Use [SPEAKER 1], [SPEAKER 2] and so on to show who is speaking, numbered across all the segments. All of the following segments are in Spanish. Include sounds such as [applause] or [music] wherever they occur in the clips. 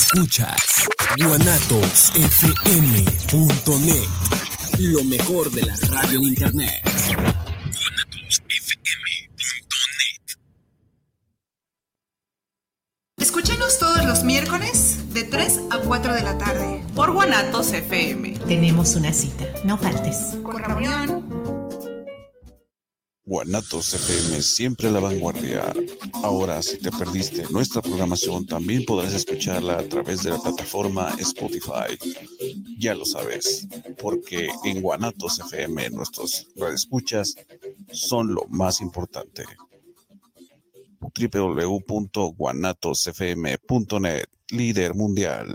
[SPEAKER 1] Escuchas guanatosfm.net. Lo mejor de la radio en internet.
[SPEAKER 2] Escúchenos todos los miércoles de 3 a 4 de la tarde por Guanatos FM.
[SPEAKER 3] Tenemos una cita, no faltes.
[SPEAKER 2] Con reunión.
[SPEAKER 4] Guanatos FM siempre a la vanguardia. Ahora, si te perdiste nuestra programación, también podrás escucharla a través de la plataforma Spotify. Ya lo sabes, porque en Guanatos FM nuestros escuchas son lo más importante www.guanatosfm.net, líder mundial.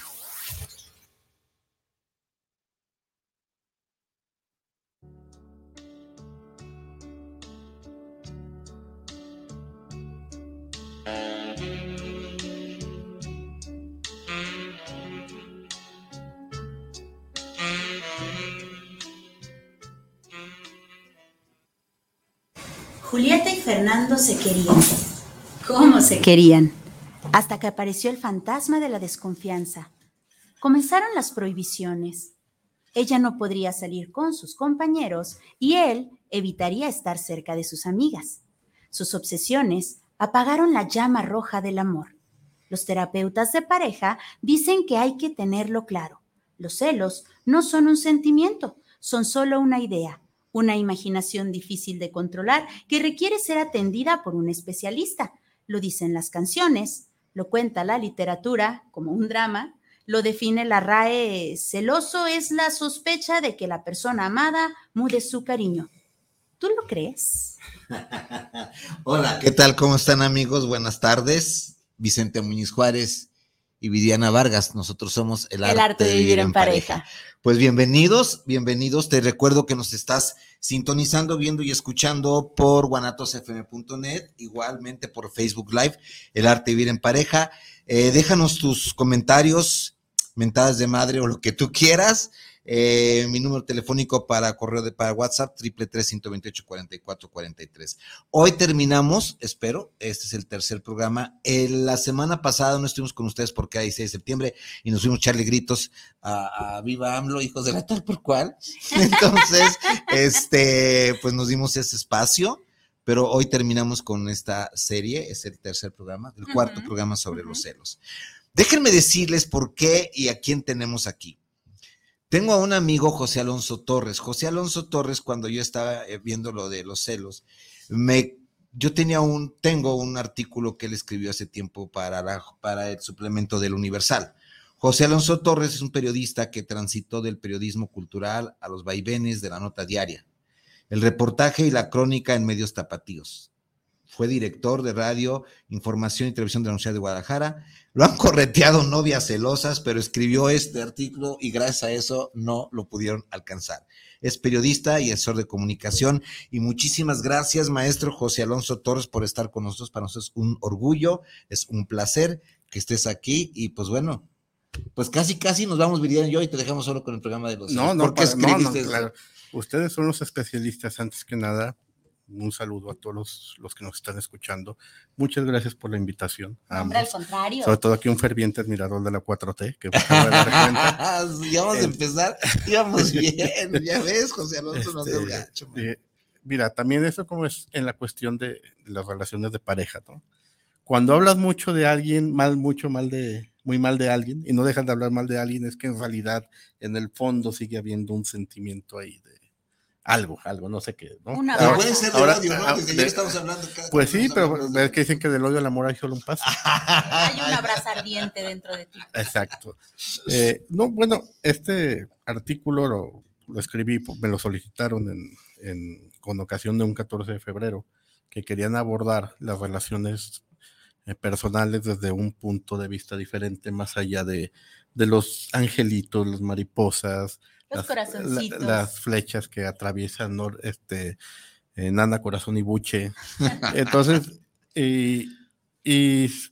[SPEAKER 5] Julieta y Fernando se querían. ¿Cómo se querían? Hasta que apareció el fantasma de la desconfianza. Comenzaron las prohibiciones. Ella no podría salir con sus compañeros y él evitaría estar cerca de sus amigas. Sus obsesiones apagaron la llama roja del amor. Los terapeutas de pareja dicen que hay que tenerlo claro. Los celos no son un sentimiento, son solo una idea, una imaginación difícil de controlar que requiere ser atendida por un especialista. Lo dicen las canciones, lo cuenta la literatura como un drama, lo define la RAE, celoso es la sospecha de que la persona amada mude su cariño. ¿Tú lo crees? [laughs]
[SPEAKER 6] Hola, ¿qué tal? ¿Cómo están amigos? Buenas tardes. Vicente Muñiz Juárez y Vidiana Vargas. Nosotros somos el, arte, de vivir, en pareja. Pues bienvenidos, bienvenidos. Te recuerdo que nos estás sintonizando, viendo y escuchando por guanatosfm.net, igualmente por Facebook Live, el arte de vivir en pareja. Eh, déjanos tus comentarios, mentadas de madre o lo que tú quieras. Eh, mi número telefónico para correo de para WhatsApp, triple tres ciento veintiocho cuarenta y cuatro cuarenta y tres. Hoy terminamos, espero, este es el tercer programa. la semana pasada no estuvimos con ustedes porque hay 6 de septiembre y nos fuimos a echarle gritos a, Viva AMLO, hijos de la tal por cual. [laughs] Entonces, este, pues nos dimos ese espacio pero hoy terminamos con esta serie, es el tercer programa, el cuarto programa sobre los celos. Déjenme decirles por qué y a quién tenemos aquí. Tengo a un amigo, José Alonso Torres. José Alonso Torres, cuando yo estaba eh, viendo lo de los celos, me, yo tenía un, tengo un artículo que él escribió hace tiempo para, para el suplemento del Universal. José Alonso Torres es un periodista que transitó del periodismo cultural a los vaivenes de la nota diaria, el reportaje y la crónica en medios tapatíos. Fue director de radio, información y televisión de la Universidad de Guadalajara, lo han [laughs] correteado novias celosas, pero escribió este artículo y gracias a eso no lo pudieron alcanzar. Es periodista y asesor de comunicación y muchísimas gracias, maestro José Alonso Torres, por estar con nosotros. Para nosotros es un orgullo, es un placer que estés aquí y pues bueno, pues casi, casi nos vamos, Viridiana y yo, y te dejamos solo con el programa de los...
[SPEAKER 7] No, no, no, no, claro. Ustedes son los especialistas, antes que nada, un saludo a todos los, que nos están escuchando. Muchas gracias por la invitación.
[SPEAKER 5] Hombre, al contrario.
[SPEAKER 7] Sobre todo aquí un ferviente admirador de la 4T. Que [laughs]
[SPEAKER 6] ya vamos a empezar, íbamos [laughs] bien, ya ves, José Alonso, no este, gacho.
[SPEAKER 7] mira, también eso como es en la cuestión de las relaciones de pareja, ¿no? Cuando hablas mucho de alguien, mal, mucho mal de, muy mal de alguien, y no dejas de hablar mal de alguien, es que en realidad, en el fondo, sigue habiendo un sentimiento ahí de algo, algo, no sé qué, ¿no?
[SPEAKER 6] Una puede ser del odio, ¿no? Ah, ya estamos hablando.
[SPEAKER 7] pues sí, pero es que dicen que del odio al amor hay solo un paso.
[SPEAKER 5] hay un abrazo ardiente dentro de ti.
[SPEAKER 7] Exacto. Eh, no, bueno, este artículo lo, lo, escribí, me lo solicitaron en, en, con ocasión de un 14 de febrero, que querían abordar las relaciones eh, personales desde un punto de vista diferente, más allá de, de los angelitos, las mariposas, las, flechas que atraviesan este, eh, Nana, Corazón y Buche. [laughs] Entonces, y,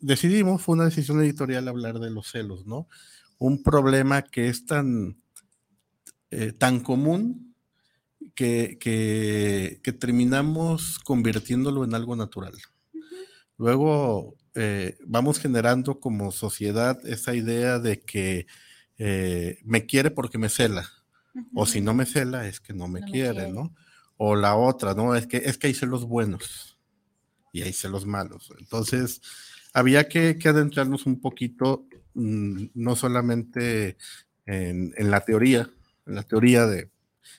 [SPEAKER 7] decidimos, fue una decisión editorial hablar de los celos, ¿no? un problema que es tan, eh, tan común que, que, terminamos convirtiéndolo en algo natural. Luego eh, vamos generando como sociedad esa idea de que eh, me quiere porque me cela, o si no me cela es que no me, quiere, ¿no? O la otra, ¿no? Es que, es que hay celos buenos y hay celos malos. Entonces, había que, adentrarnos un poquito, mm, no solamente en, la teoría, en la teoría de,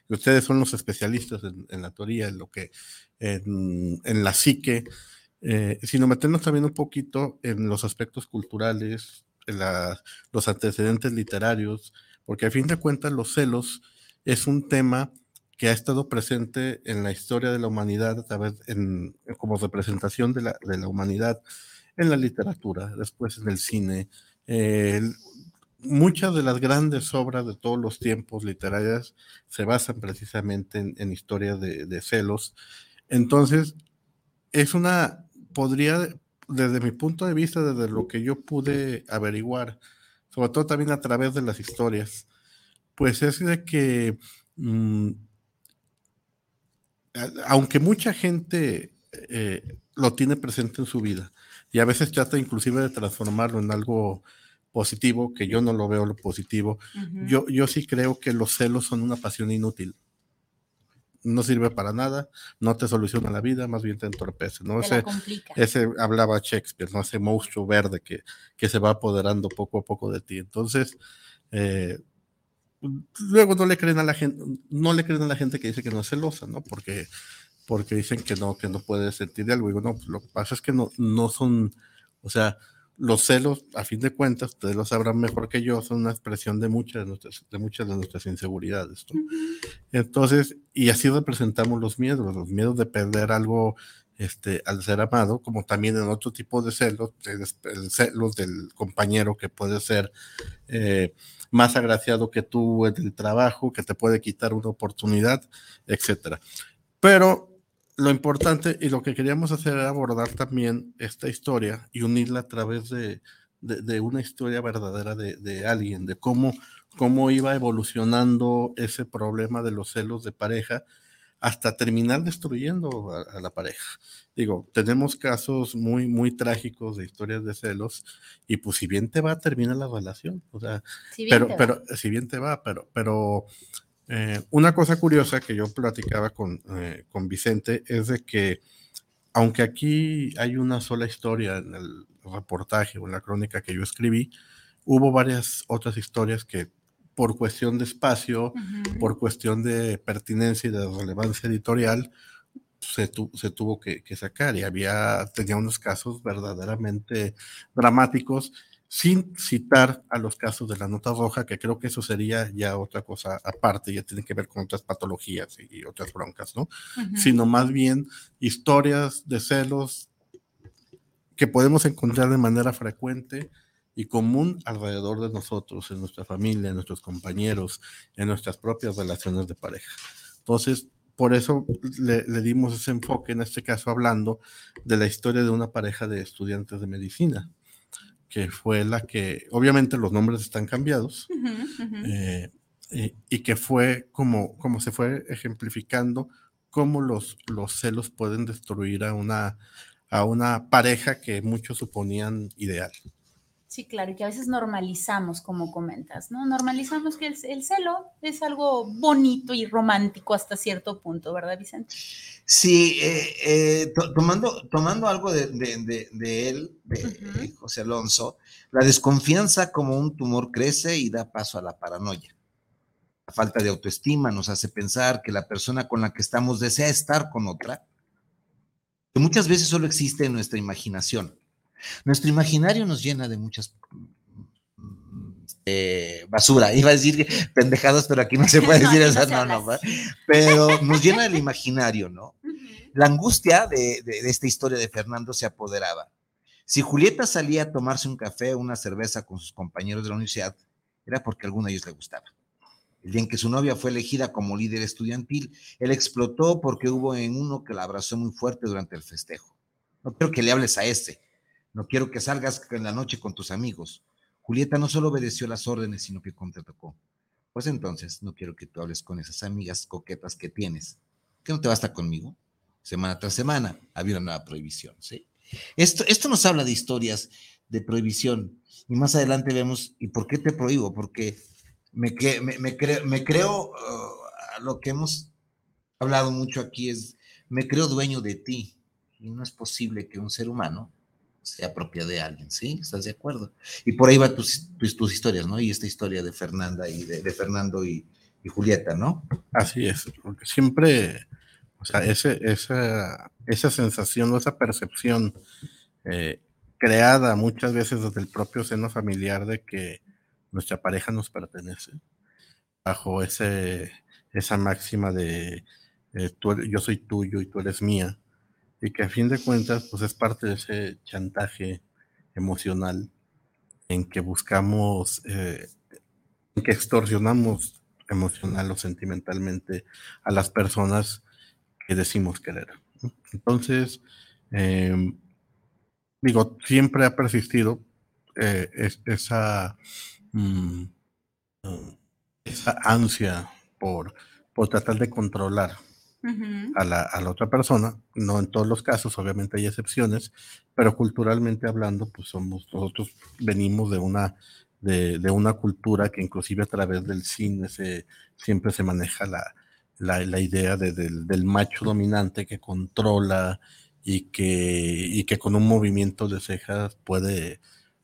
[SPEAKER 7] ustedes son los especialistas en, la teoría, en lo que, en, la psique, eh, sino meternos también un poquito en los aspectos culturales, en los antecedentes literarios, porque a fin de cuentas los celos es un tema que ha estado presente en la historia de la humanidad través, en, como representación de la, de la humanidad en la literatura, después en el cine. muchas de las grandes obras de todos los tiempos literarias se basan precisamente en, historias de, celos. Entonces, es una, podría, desde mi punto de vista, desde lo que yo pude averiguar, sobre todo también a través de las historias, pues es de que mm, aunque mucha gente eh, lo tiene presente en su vida y a veces trata inclusive de transformarlo en algo positivo, que yo no lo veo lo positivo, yo, yo sí creo que los celos son una pasión inútil. No sirve para nada, no te soluciona la vida, más bien te entorpece. ¿no? ese, ese hablaba Shakespeare, ¿no? ese monstruo verde que, que se va apoderando poco a poco de ti. Entonces, eh, luego no le creen a la gente, no le creen a la gente que dice que no es celosa, ¿no? Porque, porque dicen que no, que no puede sentir algo. Digo, no, pues lo que pasa es que no, no son, o sea, los celos, a fin de cuentas, ustedes lo sabrán mejor que yo, son una expresión de muchas de nuestras, de muchas de nuestras inseguridades. Entonces, y así representamos los miedos, los miedos de perder algo este, al ser amado, como también en otro tipo de celos, el celos del compañero que puede ser eh, más agraciado que tú en el trabajo, que te puede quitar una oportunidad, etcétera. Pero lo importante y lo que queríamos hacer era abordar también esta historia y unirla a través de, de, una historia verdadera de, de, alguien, de cómo, cómo iba evolucionando ese problema de los celos de pareja hasta terminar destruyendo a, la pareja. Digo, tenemos casos muy, muy trágicos de historias de celos y pues si bien te va, termina la relación. O sea, pero, pero, si bien te va, pero, pero eh, una cosa curiosa que yo platicaba con, eh, con Vicente es de que aunque aquí hay una sola historia en el reportaje o en la crónica que yo escribí, hubo varias otras historias que por cuestión de espacio, por cuestión de pertinencia y de relevancia editorial, se, se tuvo que, sacar. Y había, tenía unos casos verdaderamente dramáticos, sin citar a los casos de la nota roja, que creo que eso sería ya otra cosa aparte, ya tiene que ver con otras patologías y, otras broncas, ¿no? Sino más bien historias de celos que podemos encontrar de manera frecuente y común alrededor de nosotros, en nuestra familia, en nuestros compañeros, en nuestras propias relaciones de pareja. Entonces, por eso le, dimos ese enfoque, en este caso hablando de la historia de una pareja de estudiantes de medicina, que fue la que, obviamente los nombres están cambiados, eh, y, que fue como, como se fue ejemplificando cómo los, los celos pueden destruir a una, a una pareja que muchos suponían ideal.
[SPEAKER 5] Sí, claro, y que a veces normalizamos, como comentas, ¿no? Normalizamos que el, celo es algo bonito y romántico hasta cierto punto, ¿verdad, Vicente?
[SPEAKER 6] Sí, eh, eh, tomando, tomando algo de, él, de José Alonso, la desconfianza como un tumor crece y da paso a la paranoia. La falta de autoestima nos hace pensar que la persona con la que estamos desea estar con otra, que muchas veces solo existe en nuestra imaginación nuestro imaginario nos llena de muchas eh, basura. Iba a decir pendejadas, pero aquí no se puede [laughs] decir eso, no, no, pero nos llena el imaginario, ¿no? La angustia de, esta historia de Fernando se apoderaba. Si Julieta salía a tomarse un café o una cerveza con sus compañeros de la universidad, era porque alguno de ellos le gustaba. El día en que su novia fue elegida como líder estudiantil, él explotó porque hubo en uno que la abrazó muy fuerte durante el festejo. No quiero que le hables a este, no quiero que salgas en la noche con tus amigos. Julieta no solo obedeció las órdenes, sino que contrató. Pues entonces no quiero que tú hables con esas amigas coquetas que tienes. ¿Que no te basta conmigo? Semana tras semana había una nueva prohibición, ¿sí? Esto, esto nos habla de historias de prohibición. Y más adelante vemos, ¿y por qué te prohíbo? Porque me, me, creo, me creo uh, lo que hemos hablado mucho aquí es, me creo dueño de ti. Y no es posible que un ser humano sea propia de alguien, ¿sí? ¿Estás de acuerdo? Y por ahí va tus, tus, historias, ¿no? Y esta historia de Fernanda y de, Fernando y, Julieta, ¿no?
[SPEAKER 7] Así es, porque siempre, o sea, ese, esa, esa sensación o esa percepción eh, creada muchas veces desde el propio seno familiar de que nuestra pareja nos pertenece, bajo ese, esa máxima de eh, yo soy tuyo y tú eres mía, y que a fin de cuentas pues es parte de ese chantaje emocional en que buscamos, eh, en que extorsionamos emocional o sentimentalmente a las personas que decimos querer. Entonces, em, digo, siempre ha persistido eh, esa, mm, esa ansia por, por tratar de controlar a, la, a, la, otra persona, no en todos los casos, obviamente hay excepciones, pero culturalmente hablando, pues somos, nosotros venimos de una, de, de una cultura que inclusive a través del cine se, siempre se maneja la, la, la idea de, del, del, macho dominante que controla y que, y que con un movimiento de cejas puede,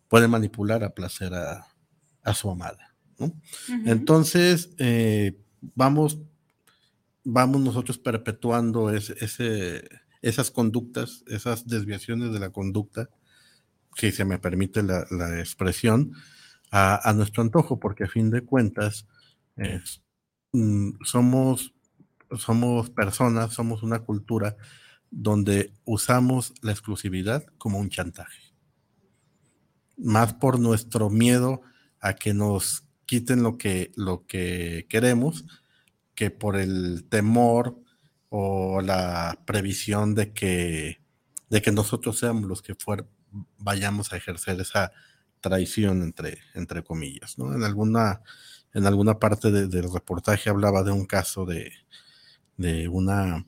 [SPEAKER 7] puede manipular a placer a, a su amada. ¿no? Entonces, eh, vamos vamos nosotros perpetuando ese, esas conductas, esas desviaciones de la conducta, si se me permite la, expresión, a, nuestro antojo, porque a fin de cuentas mm, somos, somos personas, somos una cultura donde usamos la exclusividad como un chantaje. Más por nuestro miedo a que nos quiten lo que, lo que queremos, que por el temor o la previsión de que, de que nosotros seamos los que vayamos a ejercer esa traición entre, entre comillas. ¿no? En, alguna, en alguna parte del reportaje hablaba de un caso de, de una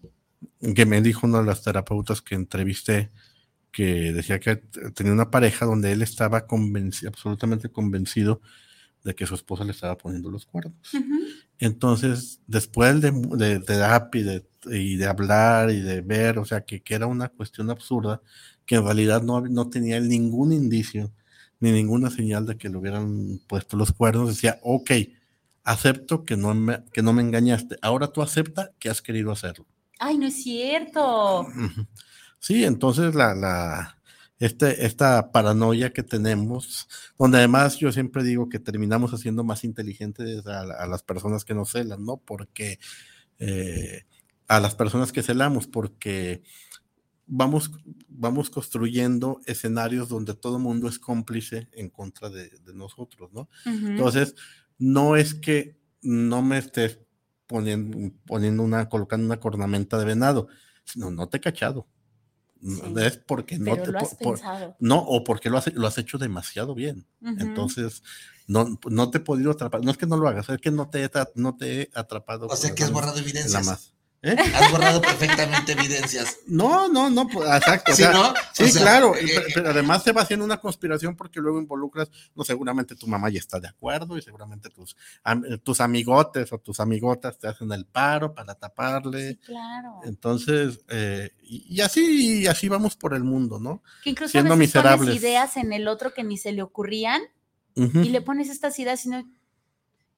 [SPEAKER 7] que me dijo una de las terapeutas que entrevisté que decía que tenía una pareja donde él estaba absolutamente convencido de que su esposa le estaba poniendo los cuernos. Entonces, después de, de, de y de, hablar y de ver, o sea, que, que, era una cuestión absurda, que en realidad no, no tenía ningún indicio ni ninguna señal de que le hubieran puesto los cuernos, decía, ok, acepto que no me, que no me engañaste, ahora tú acepta que has querido hacerlo.
[SPEAKER 5] Ay, no es cierto.
[SPEAKER 7] Sí, entonces la, la, este, esta paranoia que tenemos, donde además yo siempre digo que terminamos haciendo más inteligentes a, las personas que nos celan, ¿no? Porque eh, a las personas que celamos, porque vamos, vamos construyendo escenarios donde todo el mundo es cómplice en contra de, nosotros, ¿no? Entonces, no es que no me estés poniendo, poniendo una, colocando una cornamenta de venado, sino no te he cachado es porque no te, no o porque lo has, lo has hecho demasiado bien. Entonces, no, no te he podido atrapar. No es que no lo hagas, es que no te he, no te he atrapado.
[SPEAKER 6] O sea, que has borrado evidencias. más. ¿Eh? Has borrado perfectamente evidencias.
[SPEAKER 7] No, no, no, pues, exacto. Sí, claro, eh, pero, además se va haciendo una conspiración porque luego involucras, no, seguramente tu mamá ya está de acuerdo y seguramente tus, tus amigotes o tus amigotas te hacen el paro para taparle.
[SPEAKER 5] claro.
[SPEAKER 7] Entonces, eh, y, así, y así vamos por el mundo, ¿no?
[SPEAKER 5] Que incluso Siendo miserables. ideas en el otro que ni se le ocurrían y le pones estas ideas y no,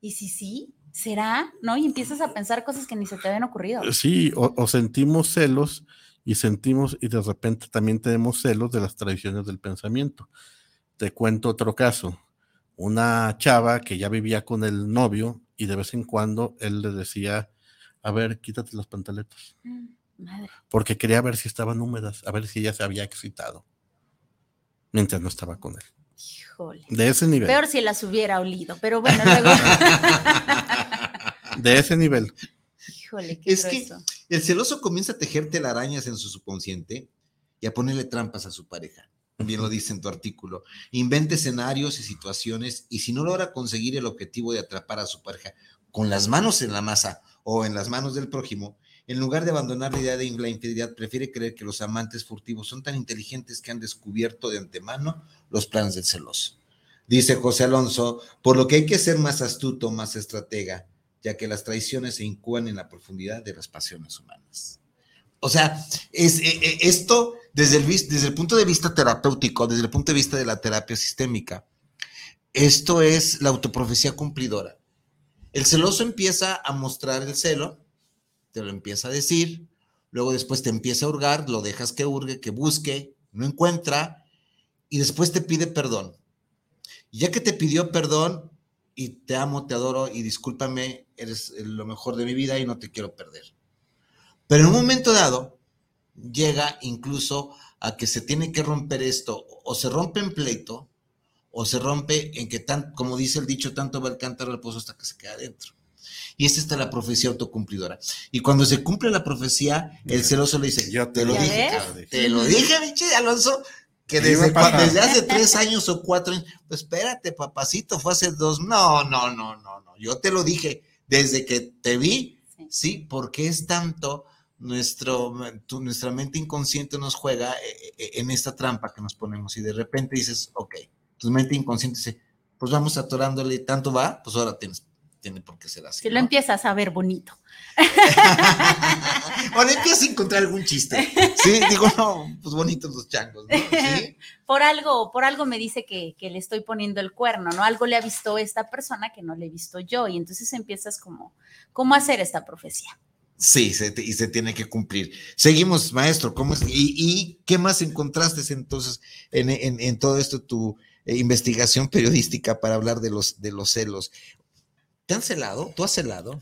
[SPEAKER 5] y si sí, ¿será? ¿No? Y empiezas a pensar cosas que ni se te habían ocurrido.
[SPEAKER 7] Sí, o, sentimos celos y sentimos y de repente también tenemos celos de las tradiciones del pensamiento. Te cuento otro caso. Una chava que ya vivía con el novio y de vez en cuando él le decía, a ver, quítate las pantaletas. Mm, Porque quería ver si estaban húmedas, a ver si ella se había excitado. Mientras no estaba con él. De ese nivel.
[SPEAKER 5] Peor si las hubiera olido, pero bueno, luego. [laughs]
[SPEAKER 7] de ese nivel.
[SPEAKER 5] Híjole, qué
[SPEAKER 6] Es que el celoso comienza a tejer telarañas en su subconsciente y a ponerle trampas a su pareja. bien lo dice en tu artículo, invente escenarios y situaciones y si no logra conseguir el objetivo de atrapar a su pareja con las manos en la masa o en las manos del prójimo, en lugar de abandonar la idea de la infidelidad, prefiere creer que los amantes furtivos son tan inteligentes que han descubierto de antemano los planes del celoso. Dice José Alonso, por lo que hay que ser más astuto, más estratega, ya que las traiciones se incuban en la profundidad de las pasiones humanas. O sea, es, e, e, esto desde el, desde el punto de vista terapéutico, desde el punto de vista de la terapia sistémica, esto es la autoprofecía cumplidora. El celoso empieza a mostrar el celo, te lo empieza a decir, luego después te empieza a hurgar, lo dejas que hurgue, que busque, no encuentra, y después te pide perdón. Ya que te pidió perdón, y te amo, te adoro, y discúlpame, eres lo mejor de mi vida y no te quiero perder. Pero en un momento dado, llega incluso a que se tiene que romper esto, o se rompe en pleito, o se rompe en que, tan, como dice el dicho, tanto va el cántaro al pozo hasta que se queda adentro. Y esta está la profecía autocumplidora. Y cuando se cumple la profecía, el celoso le dice, yo te lo dije, te lo dije, Michi Alonso, que desde, desde hace tres años o cuatro años, pues espérate, papacito, fue hace dos, no, no, no, no, no, yo te lo dije, desde que te vi, sí, porque es tanto nuestro, nuestra mente inconsciente nos juega eh, eh, en esta trampa que nos ponemos y de repente dices, ok, tu mente inconsciente dice, pues vamos atorándole, tanto va, pues ahora tienes, tiene por qué ser así.
[SPEAKER 5] Si lo empiezas a ver bonito. [laughs]
[SPEAKER 6] o le empiezas a encontrar algún chiste. Sí, digo, no, pues bonitos los changos, ¿no? [laughs]
[SPEAKER 5] por algo, por algo me dice que, que, le estoy poniendo el cuerno, ¿no? Algo le ha visto esta persona que no le he visto yo. Y entonces empiezas como, ¿cómo hacer esta profecía?
[SPEAKER 6] Sí, y se tiene que cumplir. Seguimos, maestro, ¿cómo es? ¿Y, qué más encontraste entonces en, todo esto tu eh, investigación periodística para hablar de los, de los celos? ¿Te han celado? ¿Tú has celado?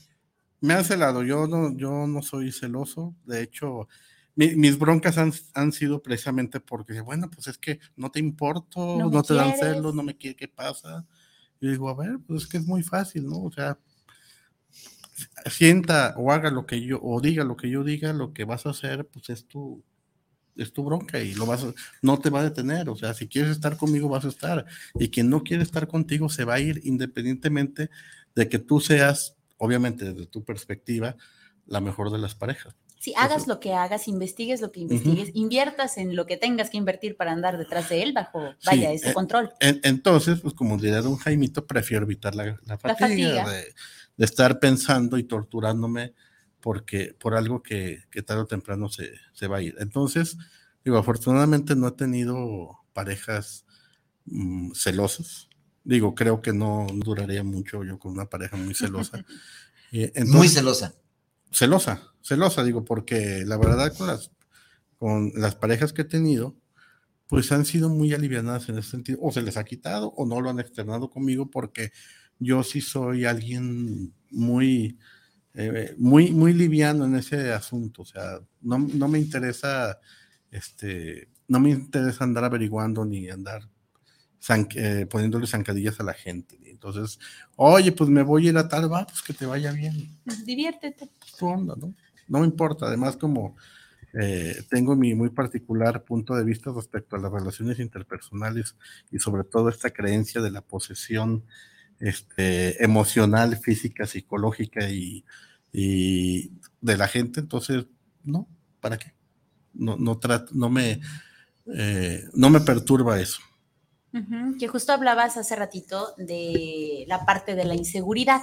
[SPEAKER 7] Me han celado, yo no, yo no soy celoso, de hecho, mis broncas han, sido precisamente porque, bueno, pues es que no te importo, no, te dan celos, no me quiere, ¿qué pasa? Y digo, a ver, pues es que es muy fácil, ¿no? O sea, sienta o haga lo que yo, o diga lo que yo diga, lo que vas a hacer, pues es tu, es tu bronca y lo vas no te va a detener. O sea, si quieres estar conmigo, vas a estar. Y quien no quiere estar contigo se va a ir independientemente de que tú seas, obviamente desde tu perspectiva, la mejor de las parejas.
[SPEAKER 5] Si hagas lo que hagas, investigues lo que investigues, inviertas en lo que tengas que invertir para andar detrás de él bajo, vaya, ese eh, control.
[SPEAKER 7] entonces, pues como diría don Jaimito, prefiero evitar la, fatiga, De, de estar pensando y torturándome porque, por algo que, que tarde o temprano se, se, va a ir. Entonces, digo, afortunadamente no he tenido parejas mm, celosas. Digo, creo que no duraría mucho yo con una pareja muy celosa. [laughs]
[SPEAKER 6] Eh, muy celosa.
[SPEAKER 7] Celosa, celosa, digo, porque la verdad con las, con las parejas que he tenido, pues han sido muy alivianadas en ese sentido, o se les ha quitado o no lo han externado conmigo porque yo sí soy alguien muy, eh, muy, muy liviano en ese asunto. O sea, no, me interesa, este, no me interesa andar averiguando ni andar eh, poniéndole zancadillas a la gente. Entonces, oye, pues me voy a ir a tal, va, pues que te vaya bien.
[SPEAKER 5] Diviértete.
[SPEAKER 7] Tu onda, ¿no? No me importa. Además, como eh, tengo mi muy particular punto de vista respecto a las relaciones interpersonales y sobre todo esta creencia de la posesión este, emocional, física, psicológica y, de la gente, entonces, no, ¿para qué? No, no, no, me, eh, no me perturba eso.
[SPEAKER 5] Que justo hablabas hace ratito de la parte de la inseguridad,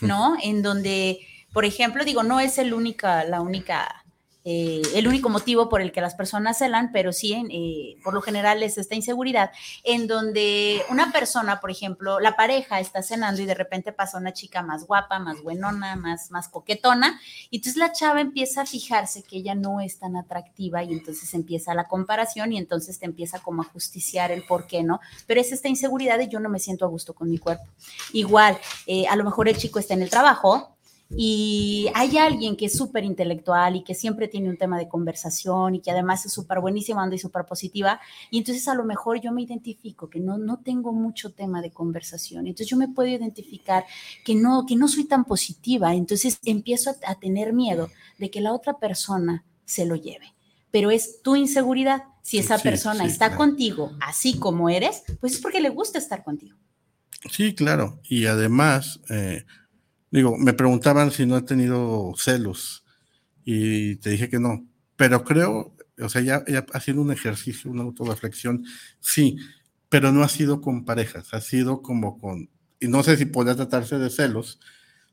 [SPEAKER 5] ¿no? En donde, por ejemplo, digo, no es el única, la única eh, el único motivo por el que las personas celan, pero sí, eh, por lo general es esta inseguridad, en donde una persona, por ejemplo, la pareja está cenando y de repente pasa una chica más guapa, más buenona, más, más coquetona, y entonces la chava empieza a fijarse que ella no es tan atractiva y entonces empieza la comparación y entonces te empieza como a justiciar el por qué, ¿no? Pero es esta inseguridad de yo no me siento a gusto con mi cuerpo. Igual, eh, a lo mejor el chico está en el trabajo, y hay alguien que es súper intelectual y que siempre tiene un tema de conversación y que además es súper buenísima, anda y súper positiva, y entonces a lo mejor yo me identifico que no, no tengo mucho tema de conversación, entonces yo me puedo identificar que no, que no soy tan positiva, entonces empiezo a, a tener miedo de que la otra persona se lo lleve pero es tu inseguridad. Si esa persona está contigo así como eres, pues es porque le gusta estar contigo.
[SPEAKER 7] Sí, claro. Y además, eh, digo, me preguntaban si no he tenido celos y te dije que no, pero creo, o sea, ya, ha sido un ejercicio, una autorreflexión, sí, pero no ha sido con parejas, ha sido como con, y no sé si podría tratarse de celos,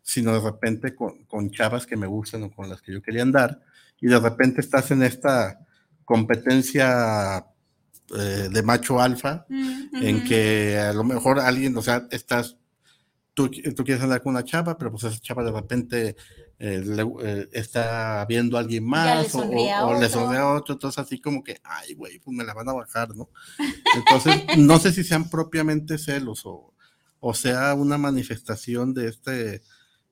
[SPEAKER 7] sino de repente con, con chavas que me gustan o con las que yo quería andar, y de repente estás en esta competencia eh, de macho alfa, mm, en que a lo mejor alguien, o sea, estás, tú, tú, quieres andar con una chava, pero pues esa chava de repente eh, eh, está viendo a alguien más o, le sonría a otro, entonces así como que, ay, güey, pues me la van a bajar, ¿no? Entonces, no sé si sean propiamente celos o, o sea una manifestación de este,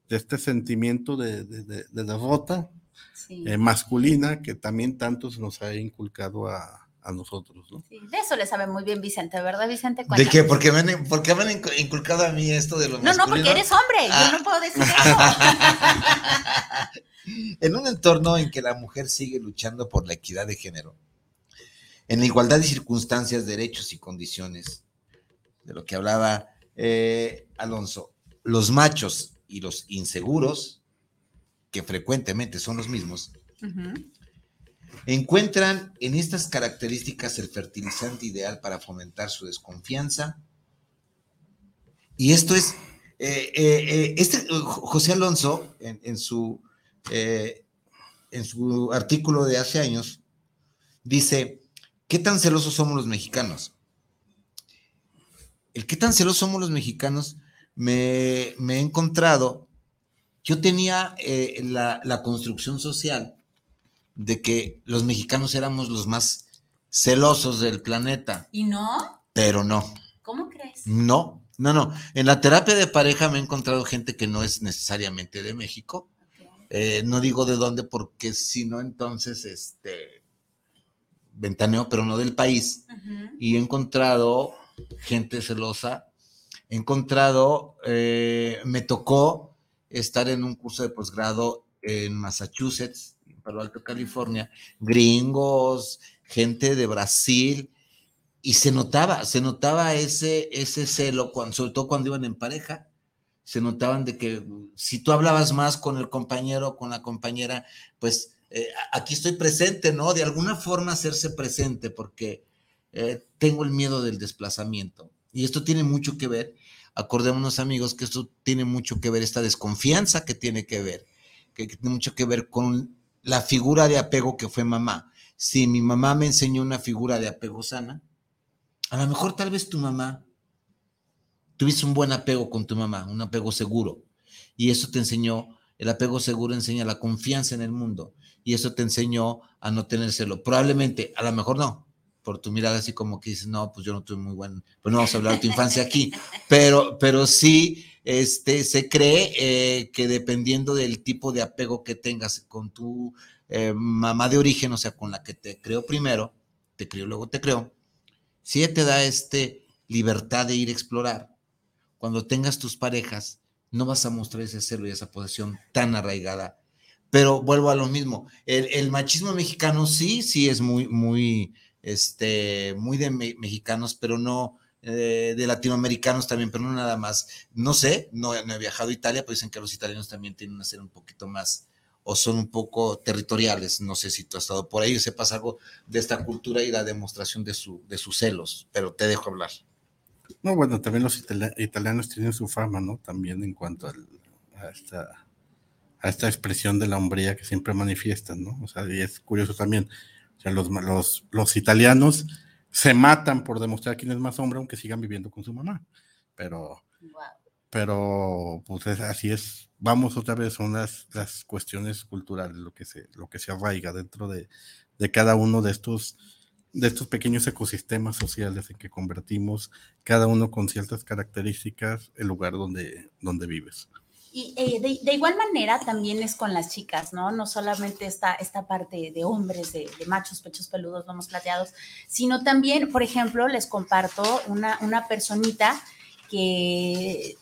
[SPEAKER 7] de este sentimiento de, de, derrota masculina que también tanto se nos ha inculcado a, a nosotros, ¿no?
[SPEAKER 5] Sí, de eso le sabe muy bien Vicente, ¿verdad, Vicente?
[SPEAKER 6] ¿De qué? Porque me, han, porque me han inculcado a mí esto de lo
[SPEAKER 5] No, no, porque eres hombre, yo no ah. puedo decir eso. [laughs]
[SPEAKER 6] en un entorno en que la mujer sigue luchando por la equidad de género, en la igualdad de circunstancias, derechos y condiciones, de lo que hablaba eh, Alonso, los machos y los inseguros, que frecuentemente son los mismos, Encuentran en estas características el fertilizante ideal para fomentar su desconfianza. Y esto es, eh, eh, eh, este José Alonso, en, su, en su artículo de hace años, dice, ¿qué tan celosos somos los mexicanos? El qué tan celosos somos los mexicanos me, he encontrado, yo tenía la, la construcción social de que los mexicanos éramos los más celosos del planeta.
[SPEAKER 5] ¿Y no?
[SPEAKER 6] Pero no.
[SPEAKER 5] ¿Cómo crees?
[SPEAKER 6] No, no, no. En la terapia de pareja me he encontrado gente que no es necesariamente de México. Eh, no digo de dónde porque si no, entonces, este, ventaneo, pero no del país. Y he encontrado gente celosa. He encontrado, eh, me tocó estar en un curso de posgrado en Massachusetts Palo Alto, California, gringos, gente de Brasil, y se notaba, se notaba ese, ese celo, cuando, sobre todo cuando iban en pareja, se notaban de que si tú hablabas más con el compañero, con la compañera, pues eh, aquí estoy presente, ¿no? De alguna forma hacerse presente, porque eh, tengo el miedo del desplazamiento. Y esto tiene mucho que ver, acordémonos amigos, que esto tiene mucho que ver, esta desconfianza que tiene que ver, que tiene mucho que ver con la figura de apego que fue mamá. Si mi mamá me enseñó una figura de apego sana, a lo mejor tal vez tu mamá tuviste un buen apego con tu mamá, un apego seguro. Y eso te enseñó, el apego seguro enseña la confianza en el mundo. Y eso te enseñó a no tenérselo. Probablemente, a lo mejor no, por tu mirada así como que dices, no, pues yo no tuve muy buen, pues no vamos a hablar de tu infancia aquí, pero, pero sí este, se cree eh, que dependiendo del tipo de apego que tengas con tu eh, mamá de origen, o sea, con la que te creó primero, te crió, luego te creó, si ella te da este libertad de ir a explorar, cuando tengas tus parejas, no vas a mostrar ese celo y esa posesión tan arraigada. Pero vuelvo a lo mismo, el, machismo mexicano sí, sí es muy, muy, este, muy de mexicanos, pero no, eh, de latinoamericanos también, pero no nada más. No sé, no, he viajado a Italia, pero dicen que los italianos también tienen a ser un poquito más o son un poco territoriales. No sé si tú has estado por ahí o sepas algo de esta cultura y la demostración de, su, de sus celos, pero te dejo hablar.
[SPEAKER 7] No, bueno, también los italianos tienen su fama, ¿no? También en cuanto a, esta, a esta expresión de la hombría que siempre manifiestan, ¿no? O sea, y es curioso también. O sea, los, los, los italianos se matan por demostrar quién es más hombre, aunque sigan viviendo con su mamá. Pero, pero pues así es. Vamos otra vez, son las, las, cuestiones culturales, lo que se, lo que se arraiga dentro de, de cada uno de estos, de estos pequeños ecosistemas sociales en que convertimos cada uno con ciertas características el lugar donde, donde vives.
[SPEAKER 5] Y eh, de, igual manera también es con las chicas, ¿no? No solamente esta, esta parte de hombres, de, machos, pechos peludos, lomos plateados, sino también, por ejemplo, les comparto una, una personita que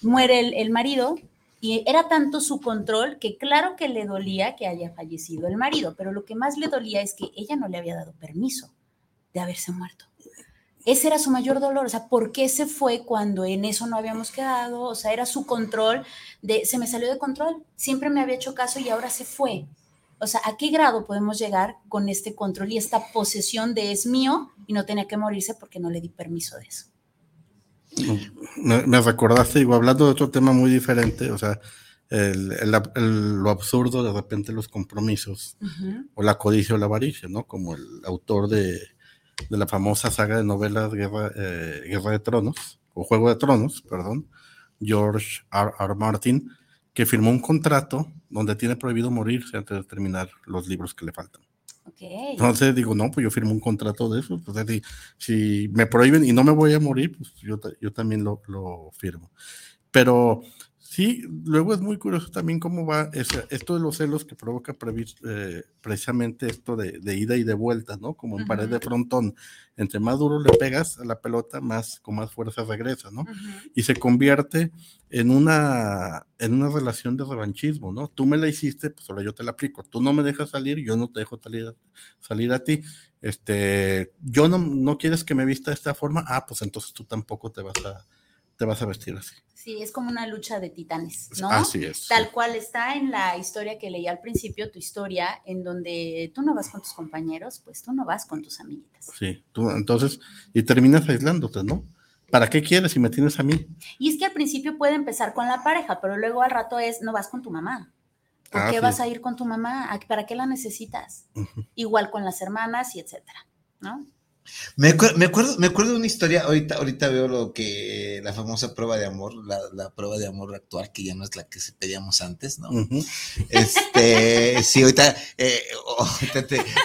[SPEAKER 5] muere el, marido Y era tanto su control que claro que le dolía que haya fallecido el marido, pero lo que más le dolía es que ella no le había dado permiso de haberse muerto. Ese era su mayor dolor, o sea, ¿por qué se fue cuando en eso no habíamos quedado? O sea, era su control de, se me salió de control, siempre me había hecho caso y ahora se fue. O sea, ¿a qué grado podemos llegar con este control y esta posesión de es mío y no tenía que morirse porque no le di permiso de eso?
[SPEAKER 7] Me, recordaste, digo, hablando de otro tema muy diferente, o sea, lo absurdo de repente los compromisos, o la codicia o la avaricia, ¿no? Como el autor de, la famosa saga de novelas Guerra, eh, Guerra de Tronos, o Juego de Tronos, perdón, George R. R. Martin, que firmó un contrato donde tiene prohibido morirse antes de terminar los libros que le faltan. Entonces digo, no, pues yo firmo un contrato de eso. Pues, si, si, me prohíben y no me voy a morir, pues yo, yo también lo, lo firmo. Pero Sí, luego es muy curioso también cómo va esto de los celos que provoca eh, precisamente esto de, ida y de vuelta, ¿no? Como en pared de frontón. Entre más duro le pegas a la pelota, más con más fuerza regresa, ¿no? Y se convierte en una, en una relación de revanchismo, ¿no? Tú me la hiciste, pues ahora yo te la aplico. Tú no me dejas salir, yo no te dejo salir, salir a ti. Este, yo no, no quieres que me vista de esta forma, ah, pues entonces tú tampoco te vas a te vas a vestir así.
[SPEAKER 5] Sí, es como una lucha de titanes, ¿no?
[SPEAKER 7] Así es.
[SPEAKER 5] Tal cual está en la historia que leí al principio, tu historia, en donde tú no vas con tus compañeros, pues tú no vas con tus amiguitas.
[SPEAKER 7] Sí, tú entonces, y terminas aislándote, ¿no? ¿Para qué quieres si me tienes a mí?
[SPEAKER 5] Y es que al principio puede empezar con la pareja, pero luego al rato es, no vas con tu mamá. ¿Por ah, qué vas a ir con tu mamá? ¿Para qué la necesitas? Igual con las hermanas y etcétera, ¿no?
[SPEAKER 6] Me, acuerdo, me acuerdo de una historia, ahorita, ahorita veo lo que la famosa prueba de amor, la, prueba de amor actual, que ya no es la que se pedíamos antes, ¿no? Este, [laughs] sí, ahorita, eh,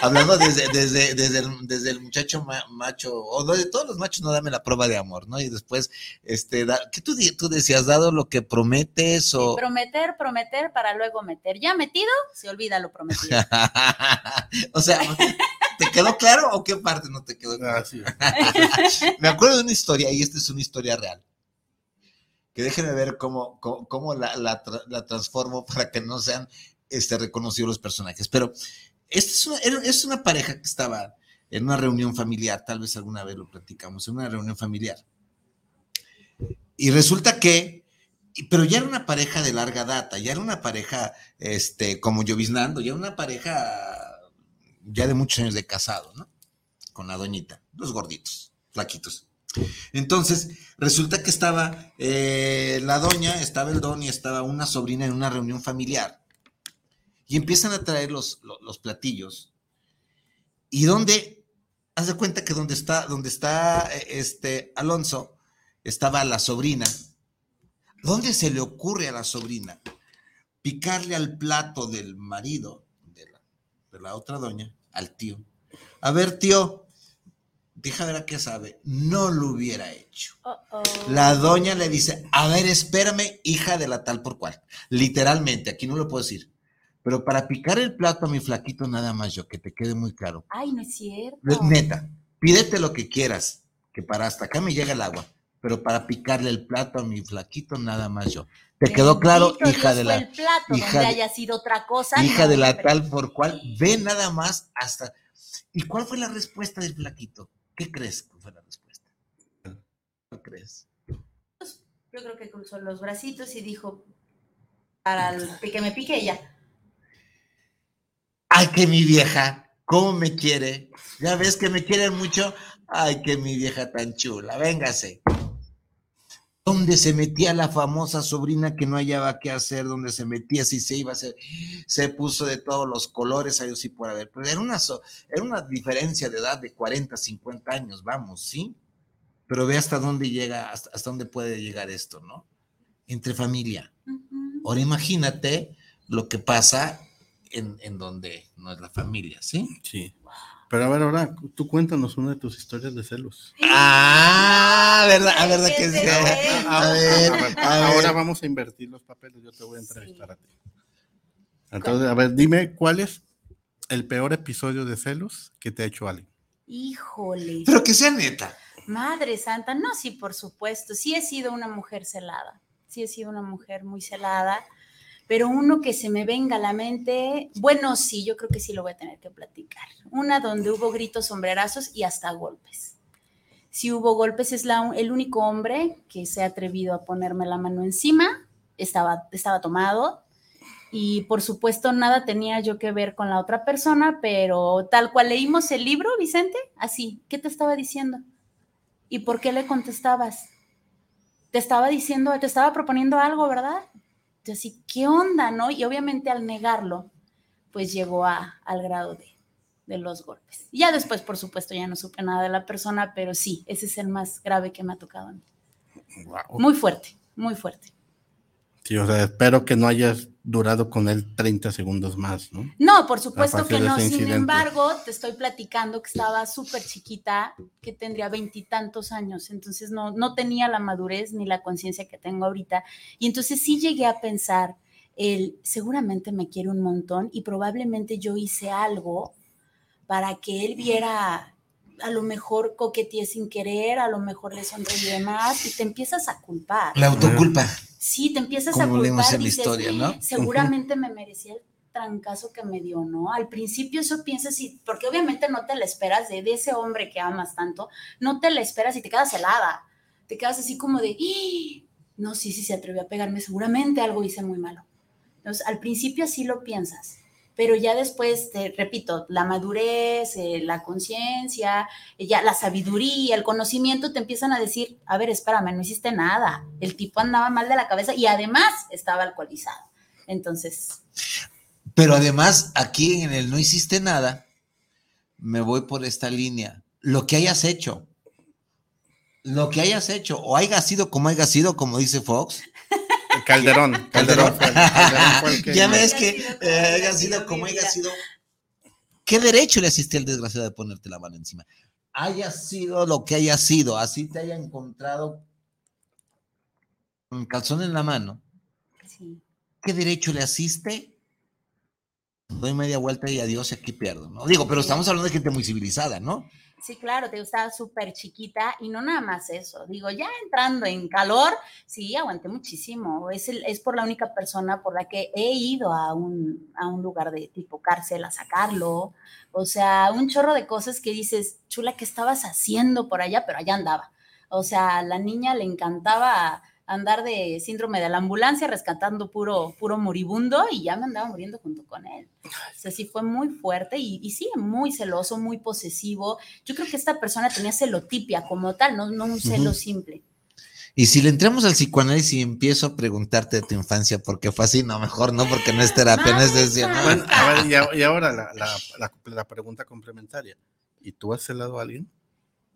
[SPEAKER 6] hablando desde, desde, desde, el, desde el muchacho macho, o de todos los machos, no dame la prueba de amor, ¿no? Y después, este, ¿qué tú, tú decías? ¿Dado lo que prometes o...?
[SPEAKER 5] prometer, prometer para luego meter. Ya metido, se olvida lo prometido. [laughs]
[SPEAKER 6] o sea, [laughs] ¿te quedó claro o qué parte no te quedó Ah, [laughs] me acuerdo de una historia, y esta es una historia real. Que déjenme ver cómo, cómo, la, la, transformo para que no sean este, reconocidos los personajes. Pero esta es una, es una pareja que estaba en una reunión familiar, tal vez alguna vez lo platicamos, en una reunión familiar. Y resulta que, pero ya era una pareja de larga data, ya era una pareja, este, como lloviznando, ya una pareja ya de muchos años de casado, ¿no? con la doñita, los gorditos, flaquitos. Entonces, resulta que estaba eh, la doña, estaba el don y estaba una sobrina en una reunión familiar. Y empiezan a traer los, los, platillos. Y donde, haz de cuenta que donde está, donde está eh, este Alonso, estaba la sobrina. ¿Dónde se le ocurre a la sobrina picarle al plato del marido de la, otra doña, al tío? A ver, tío, deja ver a qué sabe, no lo hubiera hecho. La doña le dice, a ver, espérame, hija de la tal por cual. Literalmente, aquí no lo puedo decir. Pero para picar el plato a mi flaquito nada más yo, que te quede muy claro.
[SPEAKER 5] Ay, no es cierto.
[SPEAKER 6] Neta, pídete lo que quieras, que para hasta acá me llega el agua, pero para picarle el plato a mi flaquito nada más yo. ¿Te quedó claro, hija de la...
[SPEAKER 5] El plato hija haya sido otra cosa.
[SPEAKER 6] Hija de la tal por cual, ve nada más hasta... ¿Y cuál fue la respuesta del flaquito? ¿Qué crees que fue la respuesta? ¿Qué crees?
[SPEAKER 5] Pues, yo creo que cruzó los bracitos y dijo, para que me pique ella.
[SPEAKER 6] Ay, que mi vieja, ¿cómo me quiere? Ya ves que me quiere mucho. Ay, que mi vieja tan chula, véngase. ¿Dónde se metía la famosa sobrina que no hallaba qué hacer? ¿Dónde se metía? Si se iba, se, se puso de todos los colores, ahí sí por haber. Pero era una, era una diferencia de edad de 40, 50 años, vamos, ¿sí? Pero ve hasta dónde llega, hasta, dónde puede llegar esto, ¿no? Entre familia. Ahora imagínate lo que pasa en, en donde no es la familia, ¿sí?
[SPEAKER 7] Sí. Pero a ver, ahora tú cuéntanos una de tus historias de celos.
[SPEAKER 6] Ah, verdad, a verdad que sí.
[SPEAKER 7] A ver, ahora vamos a invertir los papeles, yo te voy a entrevistar a ti. Entonces, a ver, dime cuál es el peor episodio de celos que te ha hecho alguien.
[SPEAKER 5] Híjole.
[SPEAKER 6] Pero que sea neta.
[SPEAKER 5] Madre santa, no, sí, por supuesto. Sí he sido una mujer celada. sí he sido una mujer muy celada, pero uno que se me venga a la mente, bueno, sí, yo creo que sí lo voy a tener que platicar. Una donde hubo gritos, sombrerazos y hasta golpes. Si hubo golpes, es la, el único hombre que se ha atrevido a ponerme la mano encima, estaba, estaba tomado, y por supuesto nada tenía yo que ver con la otra persona, pero tal cual leímos el libro, Vicente, así, ¿qué te estaba diciendo? ¿Y por qué le contestabas? Te estaba diciendo, te estaba proponiendo algo, ¿verdad? Así, ¿qué onda, no? Y obviamente al negarlo, pues llegó a, al grado de, de los golpes. Y ya después, por supuesto, ya no supe nada de la persona, pero sí, ese es el más grave que me ha tocado a mí. Muy fuerte, muy fuerte.
[SPEAKER 7] Sí, o sea, espero que no hayas durado con él 30 segundos más, ¿no?
[SPEAKER 5] No, por supuesto que no. Sin embargo, te estoy platicando que estaba súper chiquita, que tendría veintitantos años, entonces no, no tenía la madurez ni la conciencia que tengo ahorita. Y entonces sí llegué a pensar, él seguramente me quiere un montón y probablemente yo hice algo para que él viera, a lo mejor coqueteé sin querer, a lo mejor le sonreí más y te empiezas a culpar.
[SPEAKER 6] La autoculpa.
[SPEAKER 5] Sí, te empiezas a culpar y dices, historia, ¿no? seguramente me merecía el trancazo que me dio, ¿no? Al principio eso piensas, y, porque obviamente no te la esperas de, ese hombre que amas tanto, no te la esperas y te quedas helada, te quedas así como de, ¡Ah! no, sí, sí se atrevió a pegarme, seguramente algo hice muy malo. Entonces, al principio así lo piensas, pero ya después, te repito, la madurez, eh, la conciencia, eh, ya la sabiduría, el conocimiento te empiezan a decir, a ver, espérame, no hiciste nada, el tipo andaba mal de la cabeza y además estaba alcoholizado. Entonces...
[SPEAKER 6] Pero además, aquí en el no hiciste nada, me voy por esta línea. Lo que hayas hecho, lo que hayas hecho, o haya sido como haya sido, como dice Fox,
[SPEAKER 7] Calderón. Calderón. [laughs]
[SPEAKER 6] ya ves que eh, haya sido como haya sido. ¿Qué derecho le asiste al desgraciado de ponerte la mano encima? Haya sido lo que haya sido, así te haya encontrado un calzón en la mano. ¿Qué derecho le asiste? Doy media vuelta y adiós, aquí pierdo, ¿no? Digo, pero estamos hablando de gente muy civilizada, ¿no?
[SPEAKER 5] Sí, claro, te estaba súper chiquita y no nada más eso. Digo, ya entrando en calor, sí, aguanté muchísimo. Es, es por la única persona por la que he ido a un, a un lugar de tipo cárcel a sacarlo. O sea, un chorro de cosas que dices, chula, ¿qué estabas haciendo por allá? Pero allá andaba. O sea, a la niña le encantaba andar de síndrome de la ambulancia rescatando puro, puro moribundo y ya me andaba muriendo junto con él. O sea, sí fue muy fuerte y, y sí, muy celoso, muy posesivo. Yo creo que esta persona tenía celotipia como tal, no, no un celo simple.
[SPEAKER 6] Y si le entramos al psicoanálisis y empiezo a preguntarte de tu infancia, ¿por qué fue así? No, mejor no, porque no es terapia, no, es decisión.
[SPEAKER 7] Bueno, a ver, y, ahora la, la, la, pregunta complementaria. ¿Y tú has celado a alguien?